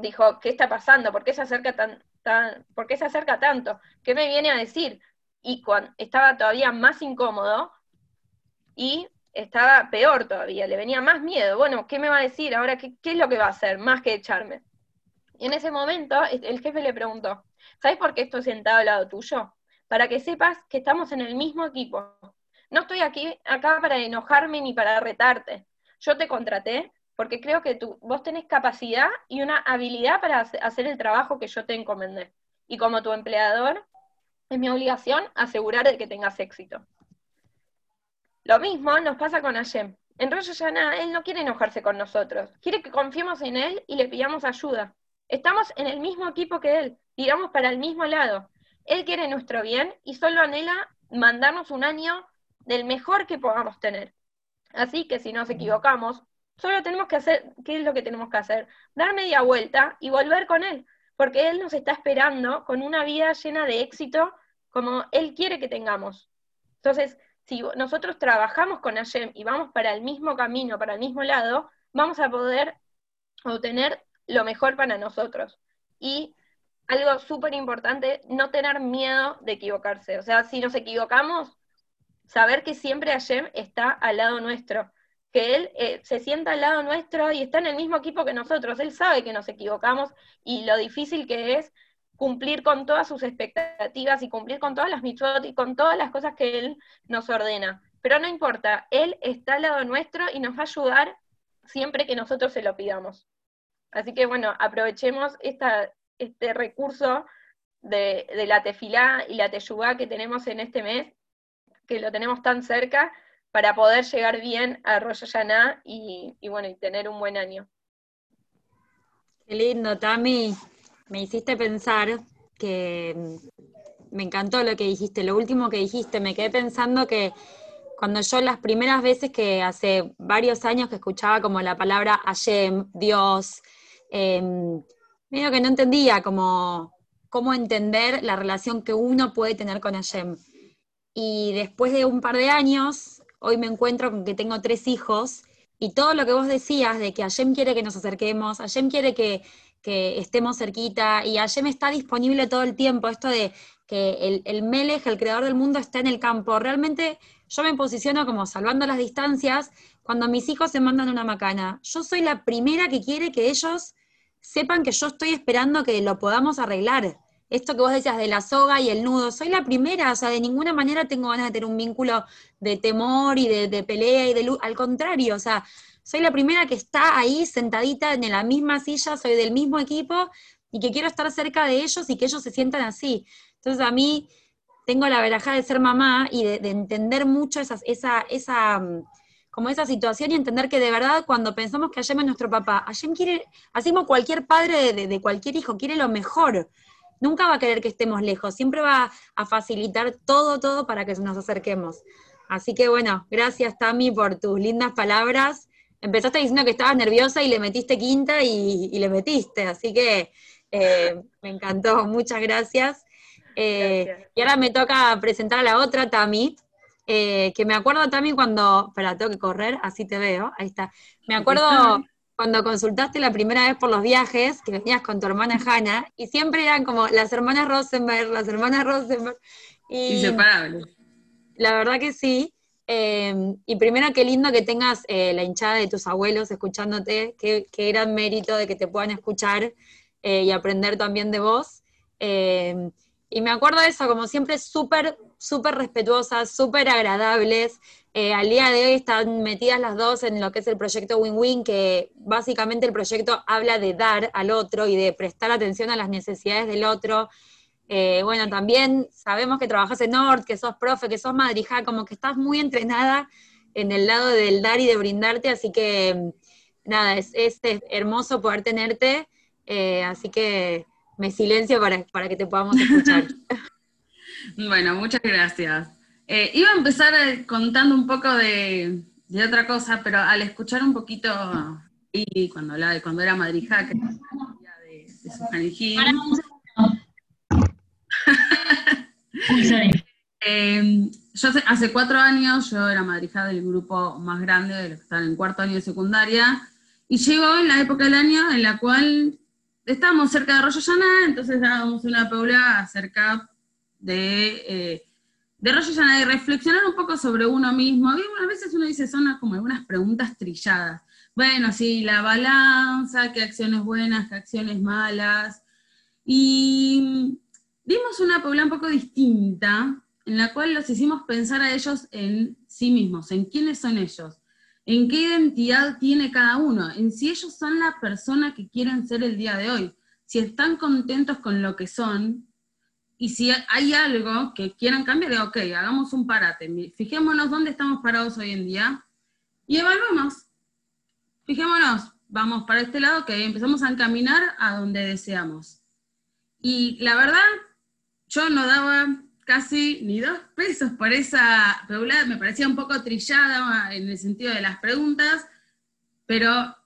dijo, ¿qué está pasando? ¿Por qué se acerca tan, tan, ¿por qué se acerca tanto? ¿Qué me viene a decir? Y cuando estaba todavía más incómodo y estaba peor todavía, le venía más miedo. Bueno, ¿qué me va a decir ahora? ¿Qué, qué es lo que va a hacer? Más que echarme. Y en ese momento el el jefe le preguntó, ¿sabes por qué estoy sentado al lado tuyo? Para que sepas que estamos en el mismo equipo. No estoy aquí acá para enojarme ni para retarte. Yo te contraté porque creo que tú, vos tenés capacidad y una habilidad para hace- hacer el trabajo que yo te encomendé. Y como tu empleador, es mi obligación asegurar de que tengas éxito. Lo mismo nos pasa con Ayem. En Rosh él no quiere enojarse con nosotros, quiere que confiemos en él y le pidamos ayuda. Estamos en el mismo equipo que él, tiramos para el mismo lado. Él quiere nuestro bien y solo anhela mandarnos un año del mejor que podamos tener. Así que si nos equivocamos, solo tenemos que hacer, ¿qué es lo que tenemos que hacer? Dar media vuelta y volver con él, porque él nos está esperando con una vida llena de éxito como él quiere que tengamos. Entonces, si nosotros trabajamos con Hashem y vamos para el mismo camino, para el mismo lado, vamos a poder obtener lo mejor para nosotros. Y algo súper importante, no tener miedo de equivocarse. O sea, si nos equivocamos, saber que siempre Hashem está al lado nuestro, que Él eh, se sienta al lado nuestro y está en el mismo equipo que nosotros. Él sabe que nos equivocamos y lo difícil que es cumplir con todas sus expectativas y cumplir con todas las mitzvot y con todas las cosas que Él nos ordena. Pero no importa, Él está al lado nuestro y nos va a ayudar siempre que nosotros se lo pidamos. Así que bueno, aprovechemos esta, este recurso de, de la tefilá y la teyubá que tenemos en este mes, que lo tenemos tan cerca, para poder llegar bien a Rosh Hashanah y, y bueno, y tener un buen año. Qué lindo, Tami. Me hiciste pensar que mm, me encantó lo que dijiste, lo último que dijiste. Me quedé pensando que cuando yo las primeras veces que hace varios años que escuchaba como la palabra Hashem, Dios, eh, medio que no entendía cómo entender la relación que uno puede tener con Hashem. Y después de un par de años, hoy me encuentro con que tengo tres hijos y todo lo que vos decías de que Hashem quiere que nos acerquemos, Hashem quiere que, que estemos cerquita y Hashem está disponible todo el tiempo, esto de que el, el Melech, el creador del mundo, está en el campo. Realmente yo me posiciono como salvando las distancias cuando mis hijos se mandan una macana. Yo soy la primera que quiere que ellos sepan que yo estoy esperando que lo podamos arreglar. Esto que vos decías de la soga y el nudo, soy la primera, o sea, de ninguna manera tengo ganas de tener un vínculo de temor y de, de pelea y de luz, al contrario, o sea, soy la primera que está ahí sentadita en la misma silla, soy del mismo equipo y que quiero estar cerca de ellos y que ellos se sientan así. Entonces a mí tengo la veraja de ser mamá y de, de entender mucho esas, esa, esa, mm, como esa situación y entender que de verdad cuando pensamos que Hashem es nuestro papá, Hashem quiere, así como cualquier padre de, de- cualquier hijo, quiere lo mejor. Nunca va a querer que estemos lejos, siempre va a facilitar todo, todo para que nos acerquemos. Así que bueno, gracias Tami por tus lindas palabras. empezaste diciendo que estabas nerviosa y le metiste quinta y, y le metiste, así que eh, me encantó, muchas gracias. Eh, Gracias. y ahora me toca presentar a la otra Tami, eh, que me acuerdo Tami cuando, espera, tengo que correr, así te veo, ahí está. Me acuerdo cuando consultaste la primera vez por los viajes, que venías con tu hermana Hanna, y siempre eran como las hermanas Rosenberg, las hermanas Rosenberg. Y Inseparables. la verdad que sí. Eh, y primero, qué lindo que tengas eh, la hinchada de tus abuelos escuchándote, qué, qué gran mérito de que te puedan escuchar eh, y aprender también de vos. Eh, y me acuerdo de eso, como siempre, súper, súper respetuosas, súper agradables. Eh, al día de hoy están metidas las dos en lo que es el proyecto Win-Win, que básicamente el proyecto habla de dar al otro y de prestar atención a las necesidades del otro. Eh, bueno, también sabemos que trabajas en Nord, que sos profe, que sos madrija, como que estás muy entrenada en el lado del dar y de brindarte, así que nada, es, es hermoso poder tenerte, eh, así que me silencio para, para que te podamos escuchar. Bueno, muchas gracias. Eh, iba a empezar eh, contando un poco de, de otra cosa, pero al escuchar un poquito, y cuando hablaba de cuando era madrija, que de, de Susana Higgins, Eh, yo hace, hace cuatro años, yo era madrija del grupo más grande, de los que están en cuarto año de secundaria, y llegó en la época del año en la cual estábamos cerca de Arroyo Llaná, entonces dábamos una paula acerca de, eh, de reflexionar un poco sobre uno mismo. A veces uno dice, son como algunas preguntas trilladas. Bueno, sí, la balanza, qué acciones buenas, qué acciones malas. Y vimos una Paula un poco distinta, en la cual los hicimos pensar a ellos en sí mismos, en quiénes son ellos, en qué identidad tiene cada uno, en si ellos son la persona que quieren ser el día de hoy, si están contentos con lo que son, y si hay algo que quieran cambiar, ok, hagamos un parate, fijémonos dónde estamos parados hoy en día, y evaluemos. Fijémonos, vamos para este lado, que empezamos a encaminar a donde deseamos. Y la verdad, yo no daba casi ni dos pesos por esa Paula, me parecía un poco trillada en el sentido de las preguntas, pero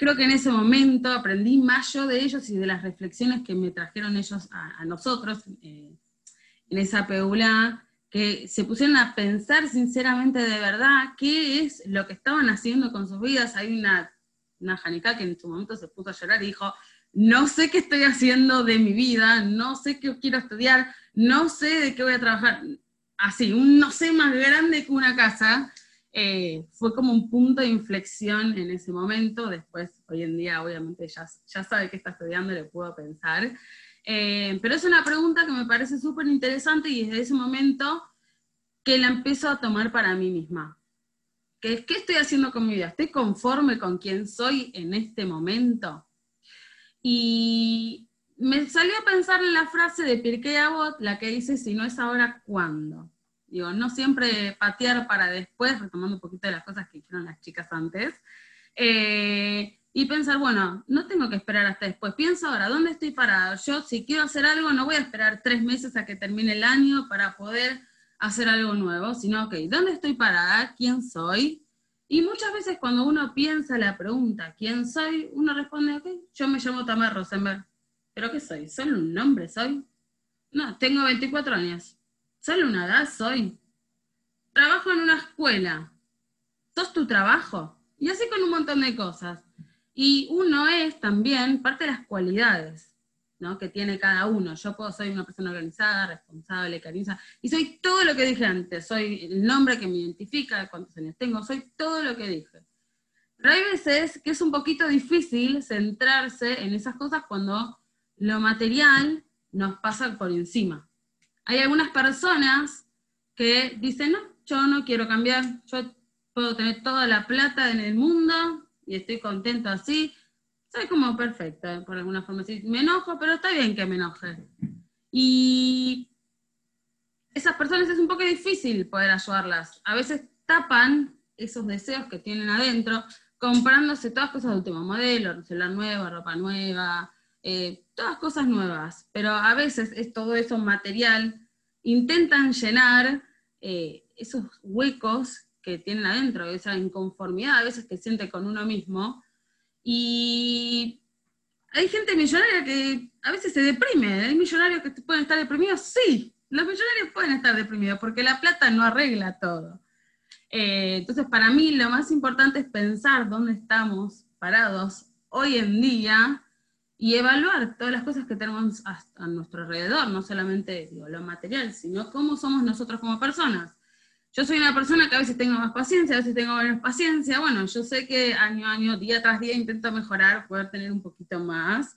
creo que en ese momento aprendí más yo de ellos y de las reflexiones que me trajeron ellos a, nosotros eh, en esa Peula, que se pusieron a pensar sinceramente de verdad qué es lo que estaban haciendo con sus vidas. Hay una, una Janica que en su momento se puso a llorar y dijo, no sé qué estoy haciendo de mi vida, no sé qué quiero estudiar, no sé de qué voy a trabajar. Así, un no sé más grande que una casa. Eh, fue como un punto de inflexión en ese momento. Después, hoy en día, obviamente, ya, ya sabe qué está estudiando, le puedo pensar. Eh, pero es una pregunta que me parece súper interesante y desde ese momento que la empiezo a tomar para mí misma. ¿Qué, ¿Qué estoy haciendo con mi vida? ¿Estoy conforme con quien soy en este momento? Y me salió a pensar en la frase de Pirkei Avot, la que dice, si no es ahora, ¿cuándo? Digo, no siempre patear para después, retomando un poquito de las cosas que dijeron las chicas antes, eh, y pensar, bueno, no tengo que esperar hasta después, pienso ahora, ¿dónde estoy parada? Yo si quiero hacer algo, no voy a esperar tres meses a que termine el año para poder hacer algo nuevo, sino, ok, ¿dónde estoy parada? ¿Quién soy? Y muchas veces cuando uno piensa la pregunta, ¿quién soy? Uno responde, ok, yo me llamo Tamar Rosenberg. ¿Pero qué soy? ¿Solo un nombre soy? No, tengo 24 años. ¿Solo una edad soy? Trabajo en una escuela. ¿Sos tu trabajo? Y así con un montón de cosas. Y uno es también parte de las cualidades ¿no? que tiene cada uno. Yo puedo, soy una persona organizada, responsable, cariñosa, y soy todo lo que dije antes. Soy el nombre que me identifica, cuántos años tengo, soy todo lo que dije. Pero hay veces que es un poquito difícil centrarse en esas cosas cuando lo material nos pasa por encima. Hay algunas personas que dicen, no, yo no quiero cambiar, yo puedo tener toda la plata en el mundo y estoy contento así, soy como perfecta, por alguna forma. Sí, me enojo, pero está bien que me enoje. Y esas personas es un poco difícil poder ayudarlas. A veces tapan esos deseos que tienen adentro, comprándose todas cosas de último modelo, celular nuevo, ropa nueva, eh, todas cosas nuevas. Pero a veces es todo eso material, intentan llenar eh, esos huecos que tienen adentro, esa inconformidad a veces que siente con uno mismo. Y hay gente millonaria que a veces se deprime, hay millonarios que pueden estar deprimidos, sí, los millonarios pueden estar deprimidos porque la plata no arregla todo. Eh, entonces, para mí lo más importante es pensar dónde estamos parados hoy en día y evaluar todas las cosas que tenemos a, a nuestro alrededor, no solamente digo, lo material, sino cómo somos nosotros como personas. Yo soy una persona que a veces tengo más paciencia, a veces tengo menos paciencia. Bueno, yo sé que año a año, día tras día intento mejorar, poder tener un poquito más.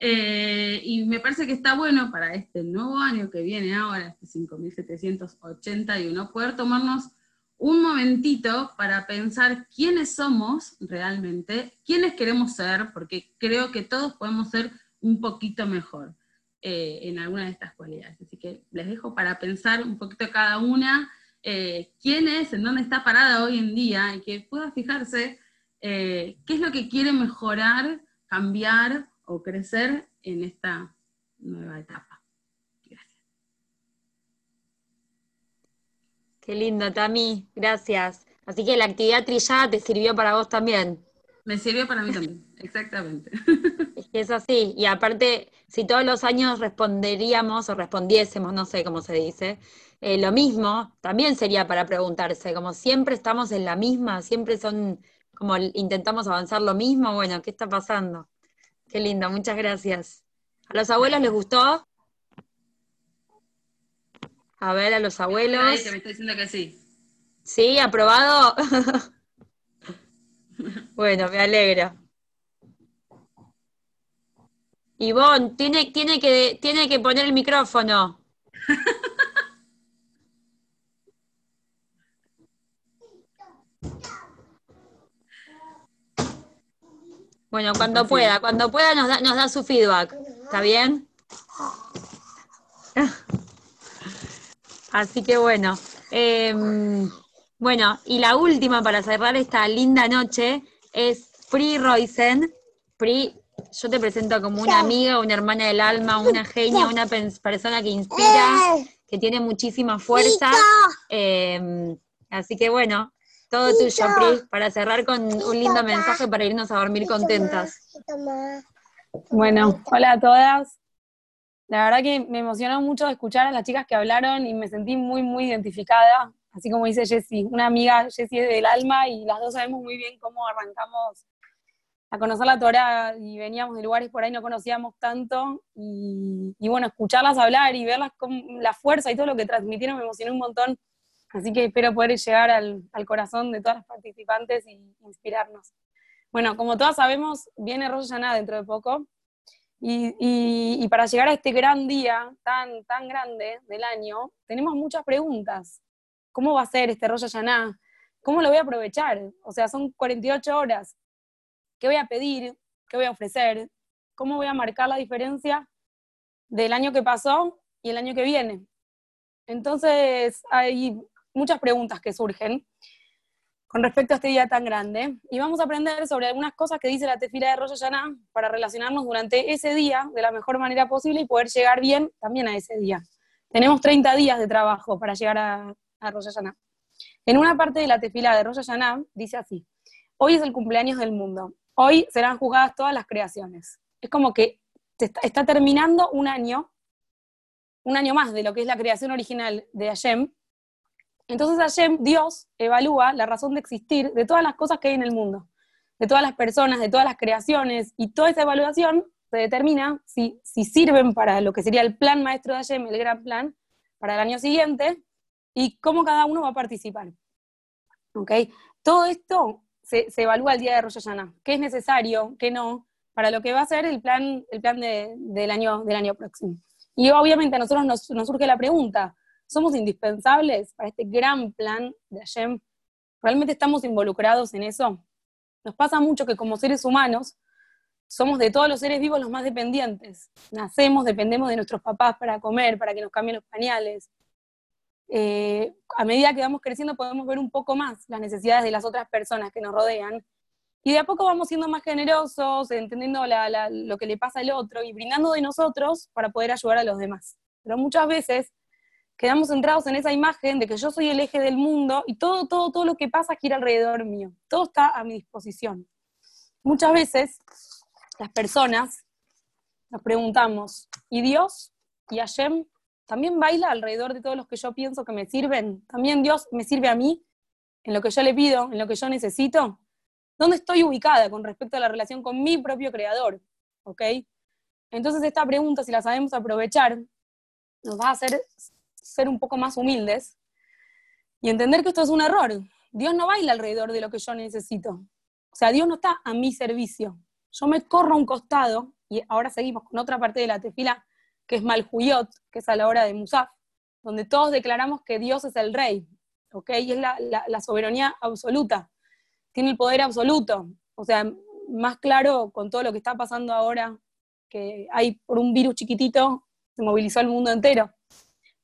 Eh, y me parece que está bueno para este nuevo año que viene ahora, este 5781, poder tomarnos un momentito para pensar quiénes somos realmente, quiénes queremos ser, porque creo que todos podemos ser un poquito mejor eh, en alguna de estas cualidades. Así que les dejo para pensar un poquito cada una eh, quién es, en dónde está parada hoy en día y que pueda fijarse eh, qué es lo que quiere mejorar, cambiar o crecer en esta nueva etapa. Gracias. Qué lindo, Tami, gracias. Así que la actividad trillada te sirvió para vos también. Me sirvió para mí también, exactamente. Es que es así, y aparte, si todos los años responderíamos o respondiésemos, no sé cómo se dice, eh, lo mismo, también sería para preguntarse, como siempre estamos en la misma, siempre son, como intentamos avanzar lo mismo, bueno, ¿qué está pasando? Qué lindo, muchas gracias. ¿A los abuelos les gustó? A ver, a los abuelos. Ahí te me está diciendo que sí. Sí, aprobado. bueno, me alegro. Ivonne, tiene, tiene, que, tiene que poner el micrófono. Bueno, cuando pueda, cuando pueda nos da, nos da su feedback. ¿Está bien? Así que bueno. em, bueno, y la última para cerrar esta linda noche es Free Roysen. Free, yo te presento como una amiga, una hermana del alma, una genia, una persona que inspira, que tiene muchísima fuerza. Em, así que bueno, todo tuyo, Pri, para cerrar con un lindo mensaje para irnos a dormir contentas. Bueno, hola a todas. La verdad que me emocionó mucho escuchar a las chicas que hablaron y me sentí muy, muy identificada. Así como dice Jessie, una amiga, Jessie es del alma y las dos sabemos muy bien cómo arrancamos a conocer la Torah y veníamos de lugares por ahí no conocíamos tanto. Y, bueno, escucharlas hablar y verlas con la fuerza y todo lo que transmitieron me emocionó un montón. Así que espero poder llegar al, corazón de todas las participantes y inspirarnos. Bueno, como todas sabemos, viene Rosh Hashanah dentro de poco. Y, para llegar a este gran día, tan, tan grande del año, tenemos muchas preguntas. ¿Cómo va a ser este Rosh Hashanah? ¿Cómo lo voy a aprovechar? O sea, son 48 horas. ¿Qué voy a pedir? ¿Qué voy a ofrecer? ¿Cómo voy a marcar la diferencia del año que pasó y el año que viene? Entonces, hay muchas preguntas que surgen con respecto a este día tan grande. Y vamos a aprender sobre algunas cosas que dice la tefila de Rosh Hashanah para relacionarnos durante ese día de la mejor manera posible y poder llegar bien también a ese día. Tenemos 30 días de trabajo para llegar a, a Rosh. En una parte de la tefila de Rosh Hashanah dice así, hoy es el cumpleaños del mundo, hoy serán juzgadas todas las creaciones. Es como que está, está terminando un año, un año más de lo que es la creación original de Hashem, entonces Hashem, Dios, evalúa la razón de existir de todas las cosas que hay en el mundo, de todas las personas, de todas las creaciones, y toda esa evaluación se determina si, si sirven para lo que sería el plan maestro de Hashem, el gran plan, para el año siguiente, y cómo cada uno va a participar. ¿Ok? Todo esto se, se evalúa el día de Rosh. ¿Qué es necesario? ¿Qué no? Para lo que va a ser el plan, el plan de- del, año, del año próximo. Y obviamente a nosotros nos, nos surge la pregunta, ¿somos indispensables para este gran plan de Hashem? ¿Realmente estamos involucrados en eso? Nos pasa mucho que como seres humanos somos de todos los seres vivos los más dependientes. Nacemos, dependemos de nuestros papás para comer, para que nos cambien los pañales. Eh, a medida que vamos creciendo podemos ver un poco más las necesidades de las otras personas que nos rodean. Y de a poco vamos siendo más generosos, entendiendo la- la- lo que le pasa al otro y brindando de nosotros para poder ayudar a los demás. Pero muchas veces quedamos centrados en esa imagen de que yo soy el eje del mundo y todo, todo, todo lo que pasa gira alrededor mío. Todo está a mi disposición. Muchas veces las personas nos preguntamos, ¿y Dios y Hashem también baila alrededor de todos los que yo pienso que me sirven? ¿También Dios me sirve a mí en lo que yo le pido, en lo que yo necesito? ¿Dónde estoy ubicada con respecto a la relación con mi propio creador? ¿Ok? Entonces esta pregunta, si la sabemos aprovechar, nos va a hacer ser un poco más humildes y entender que esto es un error. Dios no baila alrededor de lo que yo necesito. O sea, Dios no está a mi servicio. Yo me corro a un costado, y ahora seguimos con otra parte de la tefila, que es Malhuyot, que es a la hora de Musaf, donde todos declaramos que Dios es el rey, ¿ok? Y es la, la- la soberanía absoluta, tiene el poder absoluto. O sea, más claro con todo lo que está pasando ahora, que hay por un virus chiquitito, se movilizó el mundo entero.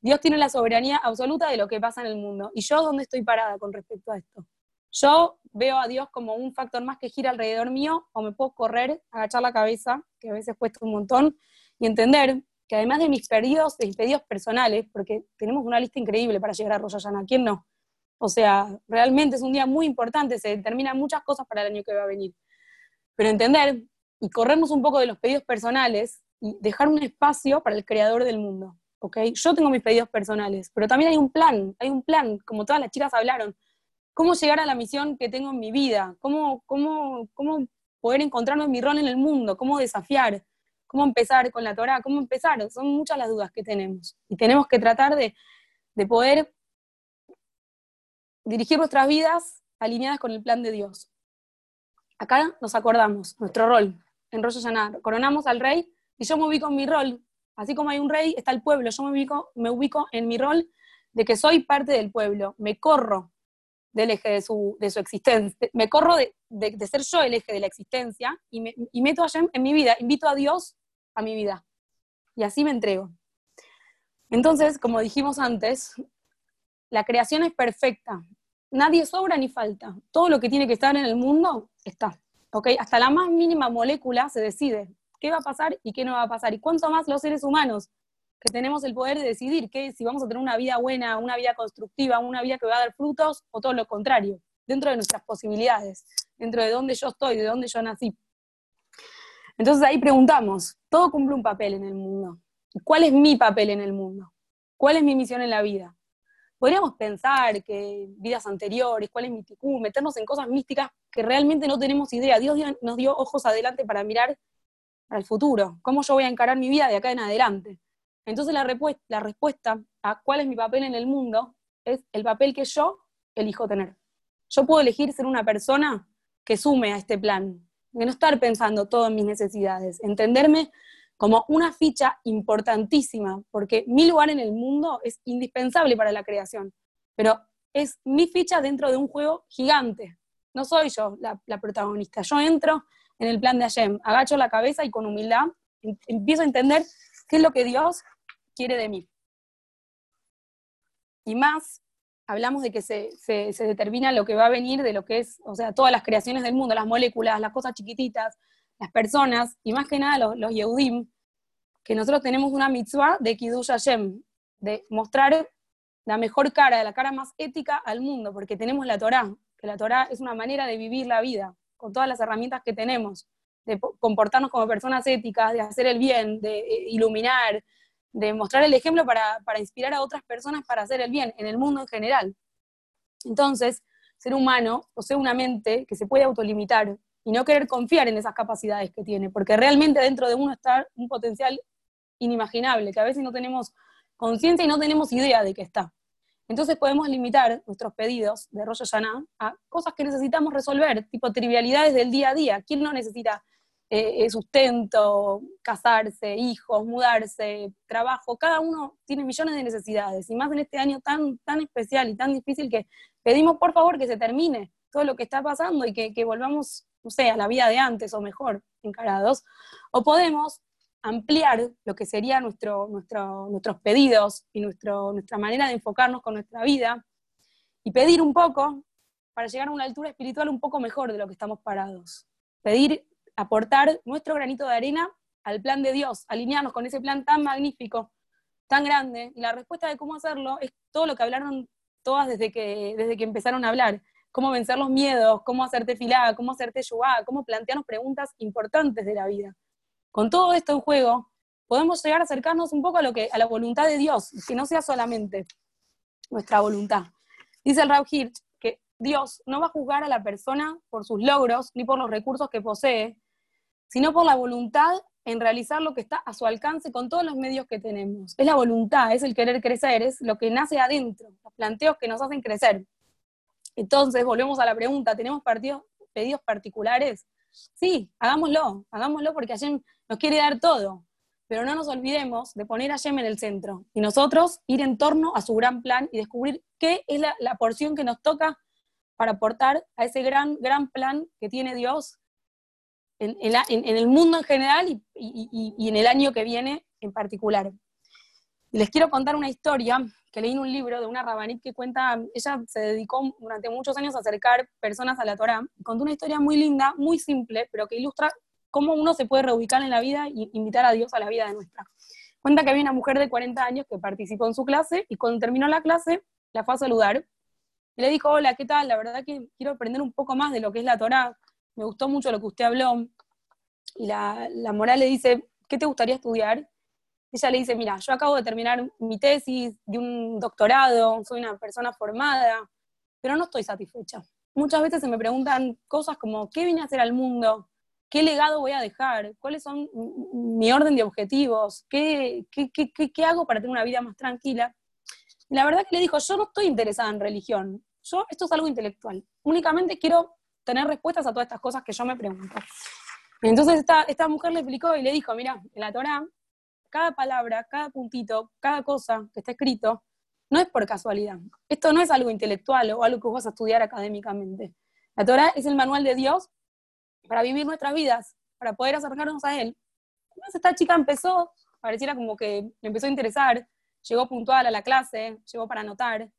Dios tiene la soberanía absoluta de lo que pasa en el mundo. ¿Y yo dónde estoy parada con respecto a esto? Yo veo a Dios como un factor más que gira alrededor mío, o me puedo correr, agachar la cabeza, que a veces cuesta un montón, y entender que además de mis pedidos, de mis pedidos personales, porque tenemos una lista increíble para llegar a Rosh Hashanah, ¿quién no? O sea, realmente es un día muy importante, se determinan muchas cosas para el año que va a venir. Pero entender y corrernos un poco de los pedidos personales y dejar un espacio para el creador del mundo. ¿Ok? Yo tengo mis pedidos personales, pero también hay un plan, hay un plan, como todas las chicas hablaron. ¿Cómo llegar a la misión que tengo en mi vida? ¿Cómo, cómo, cómo poder encontrarme en mi rol en el mundo? ¿Cómo desafiar? ¿Cómo empezar con la Torah? ¿Cómo empezar? Son muchas las dudas que tenemos. Y tenemos que tratar de, de poder dirigir nuestras vidas alineadas con el plan de Dios. Acá nos acordamos, nuestro rol en Rosh Hashanah, coronamos al rey y yo me ubico en mi rol. Así como hay un rey, está el pueblo, yo me ubico, me ubico en mi rol de que soy parte del pueblo, me corro del eje de su, de su existencia, me corro de, de- ser yo el eje de la existencia y, me, y meto a Hashem en mi vida, invito a Dios a mi vida. Y así me entrego. Entonces, como dijimos antes, la creación es perfecta. Nadie sobra ni falta. Todo lo que tiene que estar en el mundo está. ¿ok? Hasta la más mínima molécula se decide qué va a pasar y qué no va a pasar. Y cuánto más los seres humanos, que tenemos el poder de decidir que si vamos a tener una vida buena, una vida constructiva, una vida que va a dar frutos, o todo lo contrario, dentro de nuestras posibilidades, dentro de dónde yo estoy, de dónde yo nací. Entonces ahí preguntamos, todo cumple un papel en el mundo. ¿Y ¿Cuál es mi papel en el mundo? ¿Cuál es mi misión en la vida? Podríamos pensar que vidas anteriores, cuál es mi ticú, meternos en cosas místicas que realmente no tenemos idea. Dios dio- nos dio ojos adelante para mirar al futuro, cómo yo voy a encarar mi vida de acá en adelante. Entonces la, la respuesta a cuál es mi papel en el mundo es el papel que yo elijo tener. Yo puedo elegir ser una persona que sume a este plan, de no estar pensando todo en mis necesidades, entenderme como una ficha importantísima, porque mi lugar en el mundo es indispensable para la creación, pero es mi ficha dentro de un juego gigante. No soy yo la protagonista, yo entro en el plan de Hashem, agacho la cabeza y con humildad em- empiezo a entender qué es lo que Dios quiere de mí. Y más, hablamos de que se, determina lo que va a venir de lo que es, o sea, todas las creaciones del mundo, las moléculas, las cosas chiquititas, las personas, y más que nada los, los que nosotros tenemos una mitzvah de Kiddush Hashem, de mostrar la mejor cara, la cara más ética al mundo, porque tenemos la Torá, que la Torá es una manera de vivir la vida, con todas las herramientas que tenemos, de po- comportarnos como personas éticas, de hacer el bien, de eh, iluminar, de mostrar el ejemplo para, para inspirar a otras personas para hacer el bien, en el mundo en general. Entonces, ser humano posee una mente que se puede autolimitar y no querer confiar en esas capacidades que tiene, porque realmente dentro de uno está un potencial inimaginable, que a veces no tenemos conciencia y no tenemos idea de que está. Entonces podemos limitar nuestros pedidos de Rosh Hashanah a cosas que necesitamos resolver, tipo trivialidades del día a día. ¿Quién no necesita eh, eh, sustento, casarse, hijos, mudarse, trabajo? Cada uno tiene millones de necesidades, y más en este año tan, tan especial y tan difícil que pedimos por favor que se termine todo lo que está pasando y que, que volvamos, no sé, a la vida de antes o mejor encarados. O podemos ampliar lo que serían nuestro, nuestro- nuestros pedidos y nuestro, nuestra manera de enfocarnos con nuestra vida y pedir un poco para llegar a una altura espiritual un poco mejor de lo que estamos parados. Pedir, aportar nuestro granito de arena al plan de Dios, alinearnos con ese plan tan magnífico tan grande, y la respuesta de cómo hacerlo es todo lo que hablaron todas desde que, desde que empezaron a hablar. Cómo vencer los miedos, cómo hacerte filada, cómo hacerte yugá, cómo plantearnos preguntas importantes de la vida. Con todo esto en juego, podemos llegar a acercarnos un poco a, lo que, a la voluntad de Dios, que no sea solamente nuestra voluntad. Dice el Rav Hirsch que Dios no va a juzgar a la persona por sus logros ni por los recursos que posee, sino por la voluntad en realizar lo que está a su alcance con todos los medios que tenemos. Es la voluntad, es el querer crecer, es lo que nace adentro, los planteos que nos hacen crecer. Entonces, volvemos a la pregunta, ¿tenemos pedidos particulares? Sí, hagámoslo, hagámoslo porque Hashem nos quiere dar todo, pero no nos olvidemos de poner a Hashem en el centro y nosotros ir en torno a su gran plan y descubrir qué es la, porción que nos toca para aportar a ese gran, gran plan que tiene Dios en, el mundo en general y, en el año que viene en particular. Les quiero contar una historia que leí en un libro de una rabanit que cuenta, ella se dedicó durante muchos años a acercar personas a la Torá, contó una historia muy linda, muy simple, pero que ilustra cómo uno se puede reubicar en la vida y invitar a Dios a la vida de nuestra. Cuenta que había una mujer de 40 años que participó en su clase y cuando terminó la clase la fue a saludar y le dijo, hola, ¿qué tal? La verdad que quiero aprender un poco más de lo que es la Torá, me gustó mucho lo que usted habló. Y la, la moral le dice, ¿qué te gustaría estudiar? Ella le dice, mira, yo acabo de terminar mi tesis de un doctorado, soy una persona formada, pero no estoy satisfecha. Muchas veces se me preguntan cosas como, ¿qué vine a hacer al mundo? ¿Qué legado voy a dejar? ¿Cuáles son mi orden de objetivos? ¿Qué, qué, qué, qué- hago para tener una vida más tranquila? Y la verdad que le dijo, yo no estoy interesada en religión, yo, esto es algo intelectual, únicamente quiero tener respuestas a todas estas cosas que yo me pregunto. Entonces esta, esta mujer le explicó y le dijo, mira, en la Torá, cada palabra, cada puntito, cada cosa que está escrito, no es por casualidad. Esto no es algo intelectual o algo que vos vas a estudiar académicamente. La Torá es el manual de Dios para vivir nuestras vidas, para poder acercarnos a Él. Entonces esta chica empezó, pareciera como que le empezó a interesar, llegó puntual a la clase, llegó para anotar,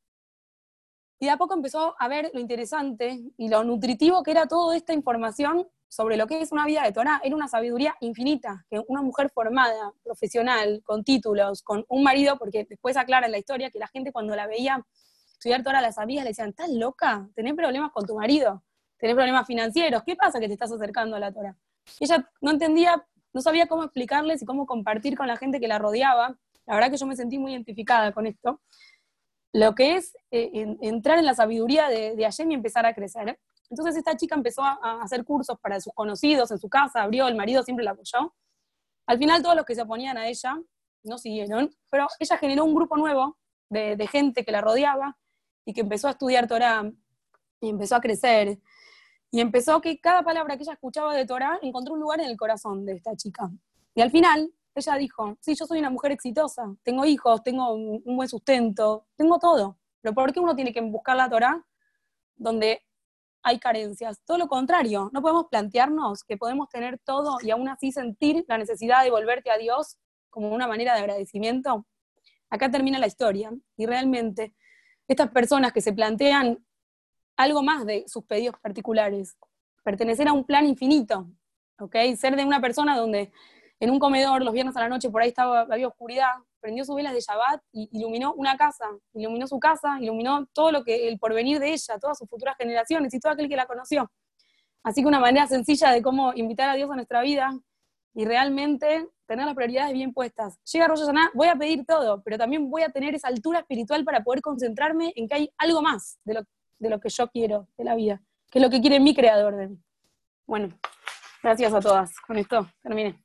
y de a poco empezó a ver lo interesante y lo nutritivo que era toda esta información sobre lo que es una vida de Torah. Era una sabiduría infinita, que una mujer formada, profesional, con títulos, con un marido, porque después aclara en la historia que la gente cuando la veía estudiar Torah, las amigas le decían, ¿estás loca? ¿Tenés problemas con tu marido? ¿Tenés problemas financieros? ¿Qué pasa que te estás acercando a la Torah? Y ella no entendía, no sabía cómo explicarles y cómo compartir con la gente que la rodeaba. La verdad que yo me sentí muy identificada con esto lo que es eh, en- entrar en la sabiduría de, de Hashem y empezar a crecer. Entonces esta chica empezó a, a hacer cursos para sus conocidos en su casa, abrió, el marido siempre la apoyó. Al final todos los que se oponían a ella no siguieron, pero ella generó un grupo nuevo de, de gente que la rodeaba y que empezó a estudiar Torah y empezó a crecer. Y empezó que cada palabra que ella escuchaba de Torah encontró un lugar en el corazón de esta chica. Y al final ella dijo, sí, yo soy una mujer exitosa, tengo hijos, tengo un buen sustento, tengo todo, pero ¿por qué uno tiene que buscar la Torah donde hay carencias? Todo lo contrario, no podemos plantearnos que podemos tener todo y aún así sentir la necesidad de volverte a Dios como una manera de agradecimiento. Acá termina la historia y realmente estas personas que se plantean algo más de sus pedidos particulares, pertenecer a un plan infinito, ¿ok? Ser de una persona donde en un comedor los viernes a la noche por ahí estaba, había oscuridad, prendió sus velas de Shabbat y iluminó una casa, iluminó su casa, iluminó todo lo que, el porvenir de ella, todas sus futuras generaciones y todo aquel que la conoció. Así que una manera sencilla de cómo invitar a Dios a nuestra vida y realmente tener las prioridades bien puestas. Llega Rosh Hashanah, voy a pedir todo, pero también voy a tener esa altura espiritual para poder concentrarme en que hay algo más de lo, de lo que yo quiero de la vida, que es lo que quiere mi creador de mí. Bueno, gracias a todas. Con esto terminé.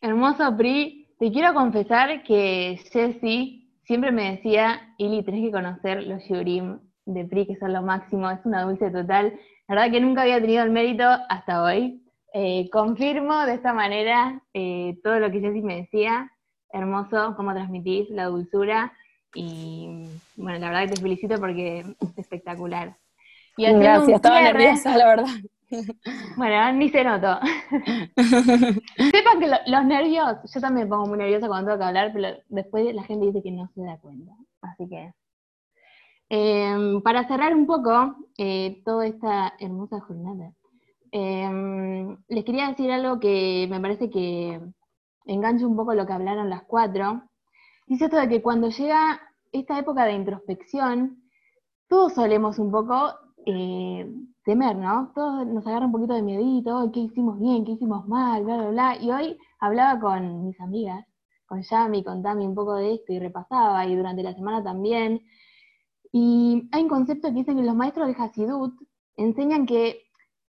Hermoso, Pri. Te quiero confesar que Jessie siempre me decía, Ili, tenés que conocer los Yurim de Pri, que son lo máximo, es una dulce total. La verdad que nunca había tenido el mérito hasta hoy. Eh, confirmo de esta manera eh, todo lo que Jessie me decía. Hermoso cómo transmitís la dulzura. Y bueno, la verdad que te felicito porque es espectacular. Y Gracias, estaba cierre- nerviosa, la verdad. Bueno, ni se notó. Sepan que lo- los nervios, yo también me pongo muy nerviosa cuando tengo que hablar, pero después la gente dice que no se da cuenta. Así que, em, para cerrar un poco eh, toda esta hermosa jornada, em, les quería decir algo que me parece que engancho un poco lo que hablaron las cuatro, dice esto de que cuando llega esta época de introspección, todos solemos un poco eh, temer, ¿no? Todos nos agarra un poquito de miedito, qué hicimos bien, qué hicimos mal, bla, bla, bla. Y hoy hablaba con mis amigas, con Yami, con Tami un poco de esto y repasaba, y durante la semana también. Y hay un concepto que dicen que los maestros de Hasidut enseñan que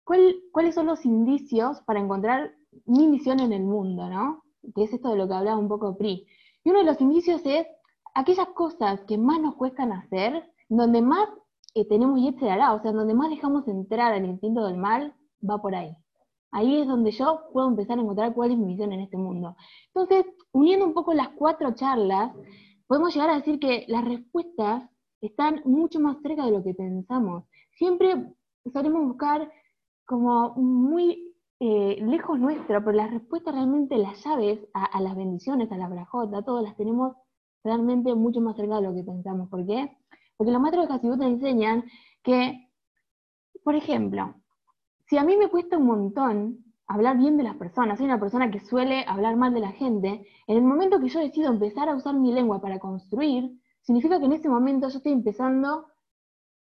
cuáles son los indicios para encontrar mi misión en el mundo, ¿no? Que es esto de lo que hablaba un poco Pri. Y uno de los indicios es aquellas cosas que más nos cuestan hacer, donde más eh, tenemos Yetzerará, o sea, donde más dejamos entrar al instinto del mal, va por ahí. Ahí es donde yo puedo empezar a encontrar cuál es mi misión en este mundo. Entonces, uniendo un poco las cuatro charlas, podemos llegar a decir que las respuestas están mucho más cerca de lo que pensamos. Siempre solemos buscar como muy eh, lejos nuestro, pero las respuestas realmente, las llaves a, las bendiciones, a la brajota, todas las tenemos realmente mucho más cerca de lo que pensamos. ¿Por qué? Porque los maestros de Hasidut te enseñan que, por ejemplo, si a mí me cuesta un montón hablar bien de las personas, soy una persona que suele hablar mal de la gente, en el momento que yo decido empezar a usar mi lengua para construir, significa que en ese momento yo estoy empezando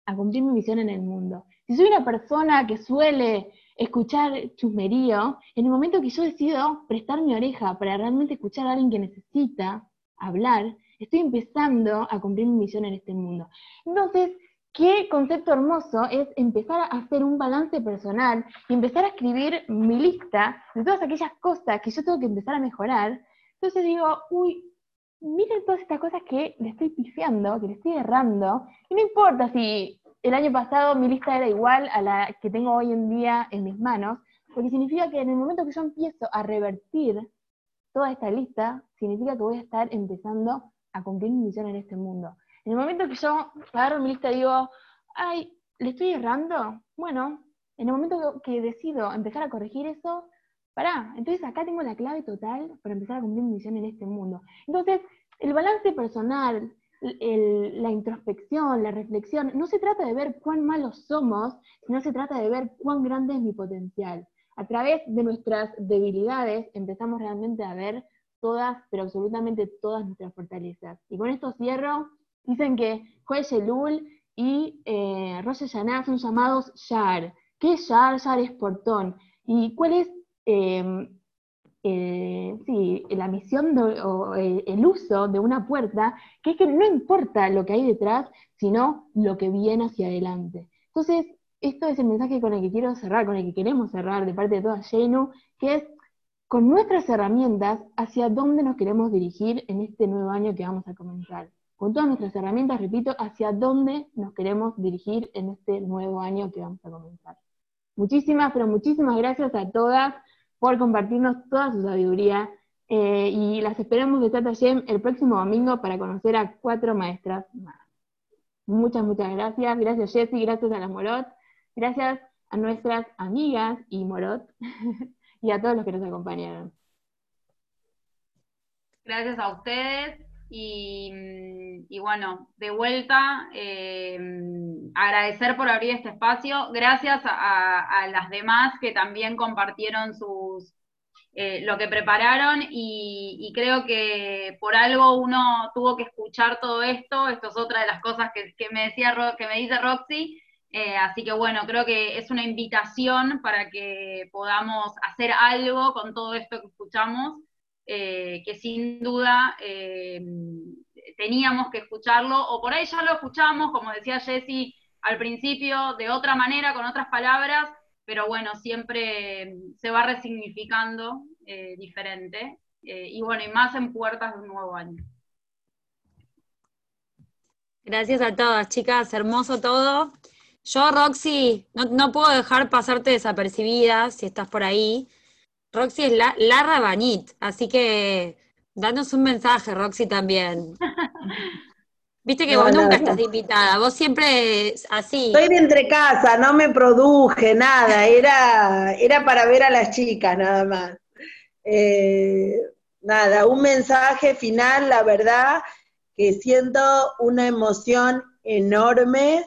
a cumplir mi misión en el mundo. Si soy una persona que suele escuchar chusmerío, en el momento que yo decido prestar mi oreja para realmente escuchar a alguien que necesita hablar, estoy empezando a cumplir mi misión en este mundo. Entonces, qué concepto hermoso es empezar a hacer un balance personal y empezar a escribir mi lista de todas aquellas cosas que yo tengo que empezar a mejorar. Entonces digo, uy, miren todas estas cosas que le estoy pifiando, que le estoy errando, y no importa si el año pasado mi lista era igual a la que tengo hoy en día en mis manos, porque significa que en el momento que yo empiezo a revertir toda esta lista, significa que voy a estar empezando a cumplir mi misión en este mundo. En el momento que yo agarro mi lista y digo, ay, ¿le estoy errando? Bueno, en el momento que decido empezar a corregir eso, pará, entonces acá tengo la clave total para empezar a cumplir mi misión en este mundo. Entonces, el balance personal, la introspección, la reflexión, no se trata de ver cuán malos somos, sino se trata de ver cuán grande es mi potencial. A través de nuestras debilidades empezamos realmente a ver todas, pero absolutamente todas nuestras fortalezas. Y con esto cierro. Dicen que Juez Elul y eh, Rosh Hashanah son llamados Shar. ¿Qué es Shar? Shar es portón. ¿Y cuál es em, eh, sí, la misión o eh, el uso de una puerta? Que es que no importa lo que hay detrás, sino lo que viene hacia adelante. Entonces, esto es el mensaje con el que quiero cerrar, con el que queremos cerrar de parte de toda Jenu, que es con nuestras herramientas hacia dónde nos queremos dirigir en este nuevo año que vamos a comenzar. Con todas nuestras herramientas, repito, hacia dónde nos queremos dirigir en este nuevo año que vamos a comenzar. Muchísimas, pero muchísimas gracias a todas por compartirnos toda su sabiduría eh, y las esperamos de Tata Yem el próximo domingo para conocer a cuatro maestras más. Muchas, muchas gracias. Gracias Jessy, gracias a las Morot, gracias a nuestras amigas y Morot y a todos los que nos acompañaron. Gracias a ustedes y, bueno, de vuelta, eh, agradecer por abrir este espacio. Gracias a, las demás que también compartieron sus, eh, lo que prepararon y, creo que por algo uno tuvo que escuchar todo esto. Esto es otra de las cosas que, me, decía, que me dice Roxy. Eh, así que bueno, creo que es una invitación para que podamos hacer algo con todo esto que escuchamos, eh, que sin duda eh, teníamos que escucharlo, o por ahí ya lo escuchamos, como decía Jessy al principio, de otra manera, con otras palabras, pero bueno, siempre se va resignificando diferente. y bueno, y más en puertas de un nuevo año. Gracias a todas, chicas, hermoso todo. Yo, Roxy, no, puedo dejar pasarte desapercibida si estás por ahí. Roxy es la, la Rabanit, así que danos un mensaje, Roxy, también. Viste que vos nunca estás invitada, vos siempre así. Estoy de entre casa, no me produje nada, era, era para ver a las chicas nada más. Eh, nada, un mensaje final, la verdad, que siento una emoción enorme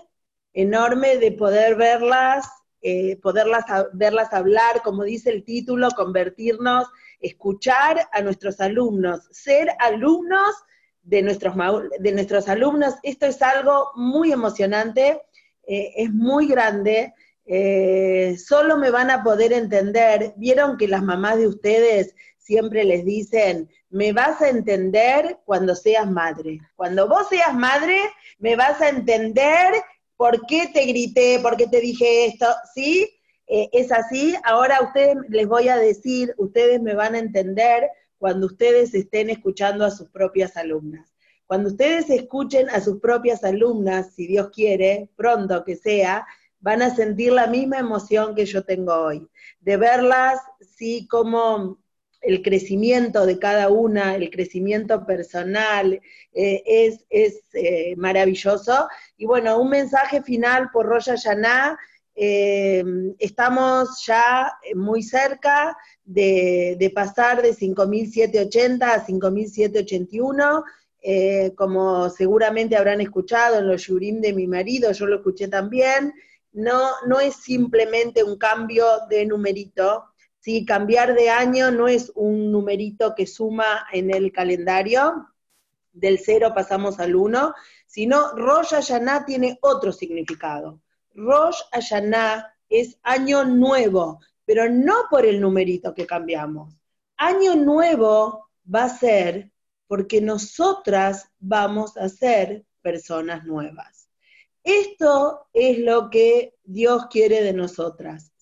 enorme de poder verlas, eh, poderlas verlas hablar, como dice el título, convertirnos escuchar a nuestros alumnos, ser alumnos de nuestros, de nuestros alumnos. Esto es algo muy emocionante, eh, es muy grande. eh, solo me van a poder entender. Vieron que las mamás de ustedes siempre les dicen, me vas a entender cuando seas madre. Cuando vos seas madre, me vas a entender por qué te grité, por qué te dije esto, ¿sí? Eh, es así. Ahora ustedes les voy a decir, ustedes me van a entender cuando ustedes estén escuchando a sus propias alumnas. Cuando ustedes escuchen a sus propias alumnas, si Dios quiere, pronto que sea, van a sentir la misma emoción que yo tengo hoy, de verlas, sí, como el crecimiento de cada una, el crecimiento personal, eh, es, es eh, maravilloso. Y bueno, un mensaje final por Roya Yaná. eh, estamos ya muy cerca de, de pasar de 5.780 a 5.781. Eh, como seguramente habrán escuchado en los yurim de mi marido, yo lo escuché también, no, no es simplemente un cambio de numerito, ¿sí? cambiar de año no es un numerito que suma en el calendario, del cero pasamos al uno, sino Rosh Hashanah tiene otro significado. Rosh Hashanah es año nuevo, pero no por el numerito que cambiamos. Año nuevo va a ser porque nosotras vamos a ser personas nuevas. Esto es lo que Dios quiere de nosotras,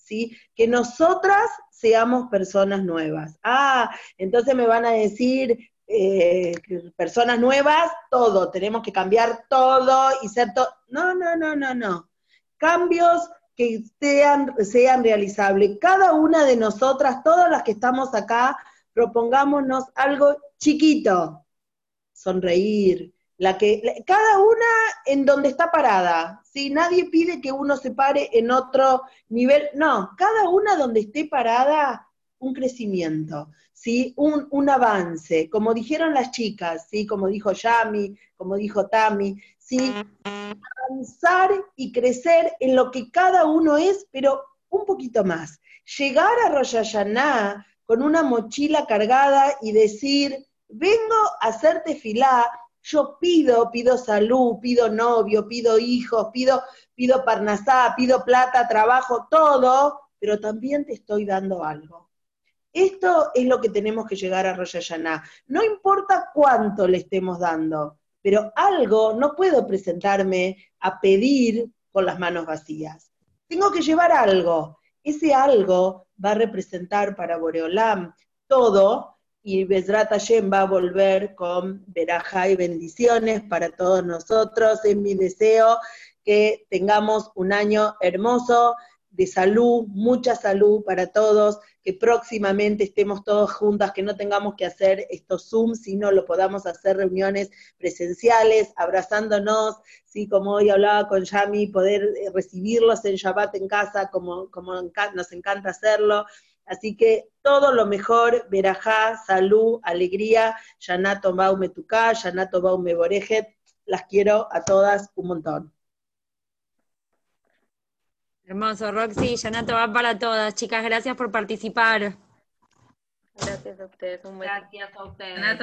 Que nosotras seamos personas nuevas. Ah, entonces me van a decir, eh, personas nuevas, todo, tenemos que cambiar todo y ser todo. No, no, no, no, no. Cambios que sean, sean realizables. Cada una de nosotras, todas las que estamos acá, propongámonos algo chiquito, sonreír, la que, cada una en donde está parada, ¿sí? Nadie pide que uno se pare en otro nivel, no, cada una donde esté parada, un crecimiento, ¿sí? Un, un avance, como dijeron las chicas, ¿sí? Como dijo Yami, como dijo Tami, ¿sí? Avanzar y crecer en lo que cada uno es, pero un poquito más. Llegar a Rosh con una mochila cargada y decir, vengo a hacerte filá, yo pido, pido salud, pido novio, pido hijos, pido, pido parnasá, pido plata, trabajo, todo, pero también te estoy dando algo. Esto es lo que tenemos que llegar a Rosh. No importa cuánto le estemos dando, pero algo no puedo presentarme a pedir con las manos vacías. Tengo que llevar algo. Ese algo va a representar para Boreolam todo y Besrat Hashem va a volver con verajá y bendiciones para todos nosotros. Es mi deseo que tengamos un año hermoso de salud, mucha salud para todos, que próximamente estemos todos juntas, que no tengamos que hacer estos Zoom, sino lo podamos hacer reuniones presenciales, abrazándonos, ¿sí? como hoy hablaba con Yami, poder recibirlos en Shabbat en casa, como, como nos encanta hacerlo. Así que todo lo mejor, verajá, salud, alegría, Yanato Baume Tuká, Yanato Baume Borejet, las quiero a todas un montón. Hermoso, Roxy, Yanato va para todas. Chicas, gracias por participar. Gracias a ustedes, un beso. Gracias a ustedes.